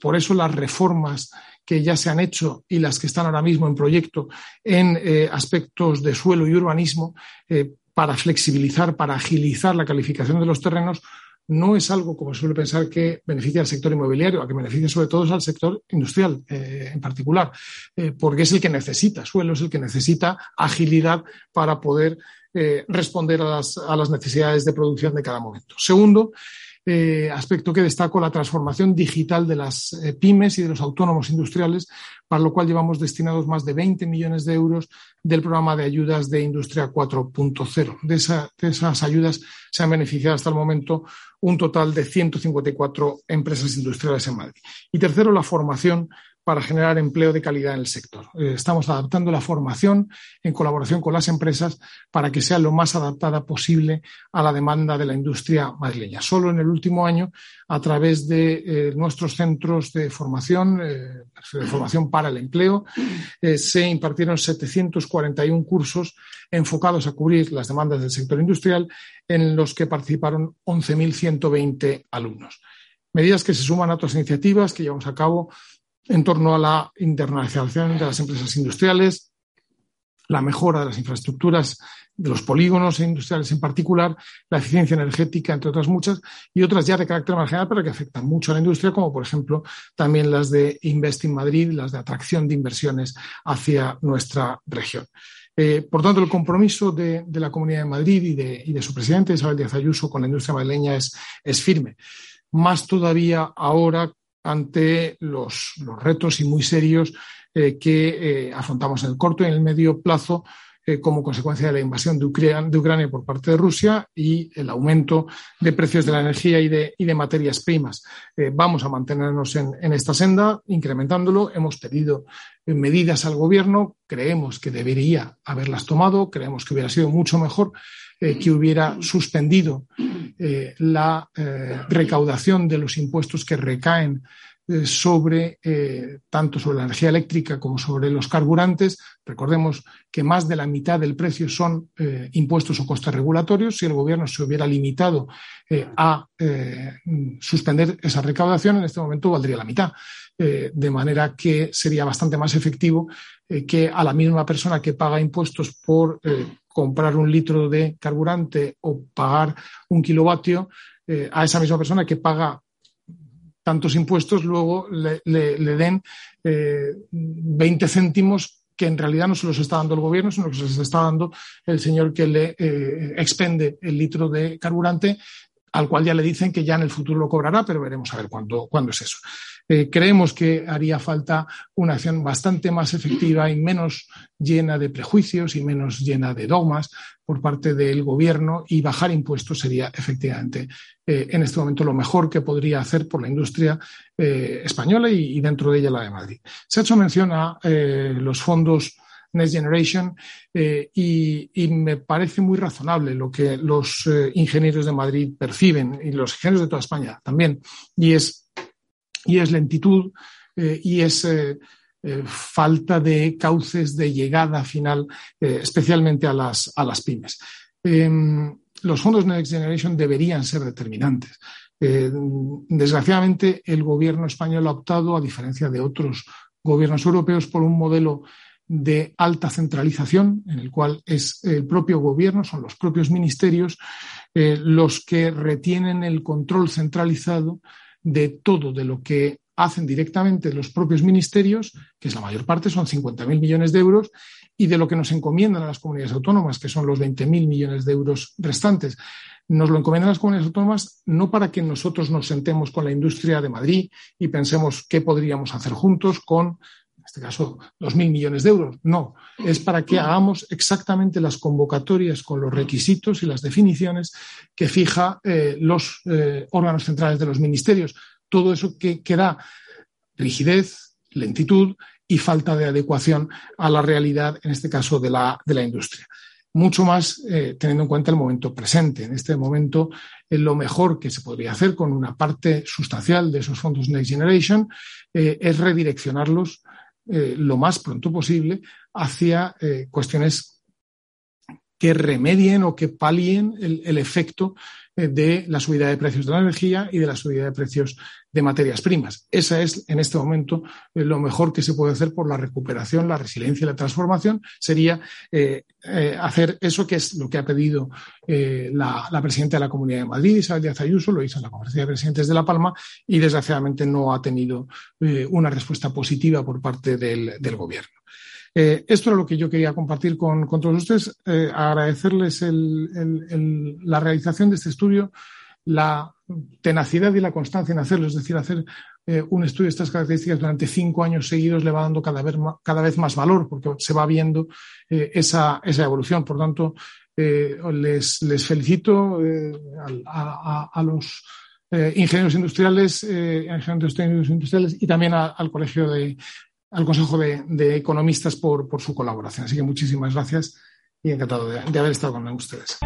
Por eso las reformas que ya se han hecho y las que están ahora mismo en proyecto en eh, aspectos de suelo y urbanismo eh, para flexibilizar, para agilizar la calificación de los terrenos, no es algo, como suele pensar, que beneficia al sector inmobiliario, a que beneficia sobre todo al sector industrial eh, en particular, porque es el que necesita suelo, es el que necesita agilidad para poder responder a las, a las necesidades de producción de cada momento. Segundo, eh, aspecto que destaco, la transformación digital de las eh, pymes y de los autónomos industriales, para lo cual llevamos destinados más de 20 millones de euros del programa de ayudas de Industria 4.0. De, de esas ayudas se han beneficiado hasta el momento un total de 154 empresas industriales en Madrid. Y tercero, la formación para generar empleo de calidad en el sector. Eh, estamos adaptando la formación en colaboración con las empresas para que sea lo más adaptada posible a la demanda de la industria madrileña. Solo en el último año, a través de eh, nuestros centros de formación, eh, de formación para el empleo, se impartieron 741 cursos enfocados a cubrir las demandas del sector industrial, en los que participaron 11.120 alumnos. Medidas que se suman a otras iniciativas que llevamos a cabo en torno a la internacionalización de las empresas industriales, la mejora de las infraestructuras de los polígonos industriales en particular, la eficiencia energética, entre otras muchas, y otras ya de carácter marginal, pero que afectan mucho a la industria, como por ejemplo también las de Invest in Madrid, las de atracción de inversiones hacia nuestra región. Eh, por tanto, el compromiso de, la Comunidad de Madrid y de, y de, su presidente, Isabel Díaz Ayuso, con la industria madrileña es, es firme. Más todavía ahora ante los, retos y muy serios eh, que eh, afrontamos en el corto y en el medio plazo eh, como consecuencia de la invasión de Ucrania, por parte de Rusia y el aumento de precios de la energía y de, materias primas. vamos a mantenernos en, esta senda, incrementándolo. Hemos pedido medidas al Gobierno, creemos que debería haberlas tomado, creemos que hubiera sido mucho mejor eh, que hubiera suspendido eh, la eh, recaudación de los impuestos que recaen sobre tanto sobre la energía eléctrica como sobre los carburantes. Recordemos que más de la mitad del precio son impuestos o costes regulatorios. Si el gobierno se hubiera limitado a suspender esa recaudación, en este momento valdría la mitad. de manera que sería bastante más efectivo que a la misma persona que paga impuestos por comprar un litro de carburante o pagar un kilovatio eh, a esa misma persona que paga tantos impuestos, luego le, den 20 eh, céntimos que en realidad no se los está dando el gobierno, sino que se los está dando el señor que le eh, expende el litro de carburante, al cual ya le dicen que ya en el futuro lo cobrará, pero veremos a ver cuándo, cuándo es eso. Eh, creemos que haría falta una acción bastante más efectiva y menos llena de prejuicios y menos llena de dogmas por parte del gobierno y bajar impuestos sería efectivamente eh, en este momento lo mejor que podría hacer por la industria eh, española y, dentro de ella la de Madrid. Se ha hecho mención a los fondos Next Generation y, me parece muy razonable lo que los ingenieros de Madrid perciben y los ingenieros de toda España también, y es y es lentitud eh, y es eh, eh, falta de cauces de llegada final, especialmente a las, a las pymes. Em, los fondos Next Generation deberían ser determinantes. desgraciadamente, el gobierno español ha optado, a diferencia de otros gobiernos europeos, por un modelo de alta centralización, en el cual es el propio gobierno, son los propios ministerios los que retienen el control centralizado de todo de lo que hacen directamente los propios ministerios, que es la mayor parte, son 50.000 millones de euros, y de lo que nos encomiendan a las comunidades autónomas, que son los 20.000 millones de euros restantes. Nos lo encomiendan las comunidades autónomas no para que nosotros nos sentemos con la industria de Madrid y pensemos qué podríamos hacer juntos con este caso, 2.000 millones de euros. No, es para que hagamos exactamente las convocatorias con los requisitos y las definiciones que fija eh, los eh, órganos centrales de los ministerios. Todo eso que, da rigidez, lentitud y falta de adecuación a la realidad, en este caso, de la, de la industria. Mucho más eh, teniendo en cuenta el momento presente. En este momento, lo mejor que se podría hacer con una parte sustancial de esos fondos Next Generation es redireccionarlos lo más pronto posible hacia cuestiones que remedien o que palien el, el efecto eh, de la subida de precios de la energía y de la subida de precios de materias primas. Esa es, en este momento, eh, lo mejor que se puede hacer por la recuperación, la resiliencia y la transformación, sería eh, hacer eso que es lo que ha pedido la, presidenta de la Comunidad de Madrid, Isabel Díaz Ayuso, lo hizo en la Conferencia de Presidentes de La Palma y, desgraciadamente, no ha tenido una respuesta positiva por parte del Gobierno. Eh, esto era lo que yo quería compartir con, todos ustedes, eh, agradecerles la realización de este estudio, la tenacidad y la constancia en hacerlo, es decir, hacer eh, un estudio de estas características durante cinco años seguidos le va dando cada vez, cada vez más valor porque se va viendo esa, evolución. Por tanto, les, felicito a, los ingenieros industriales, ingenieros industriales y también al Colegio de, al Consejo de, Economistas por, su colaboración. Así que muchísimas gracias y encantado de haber estado con ustedes.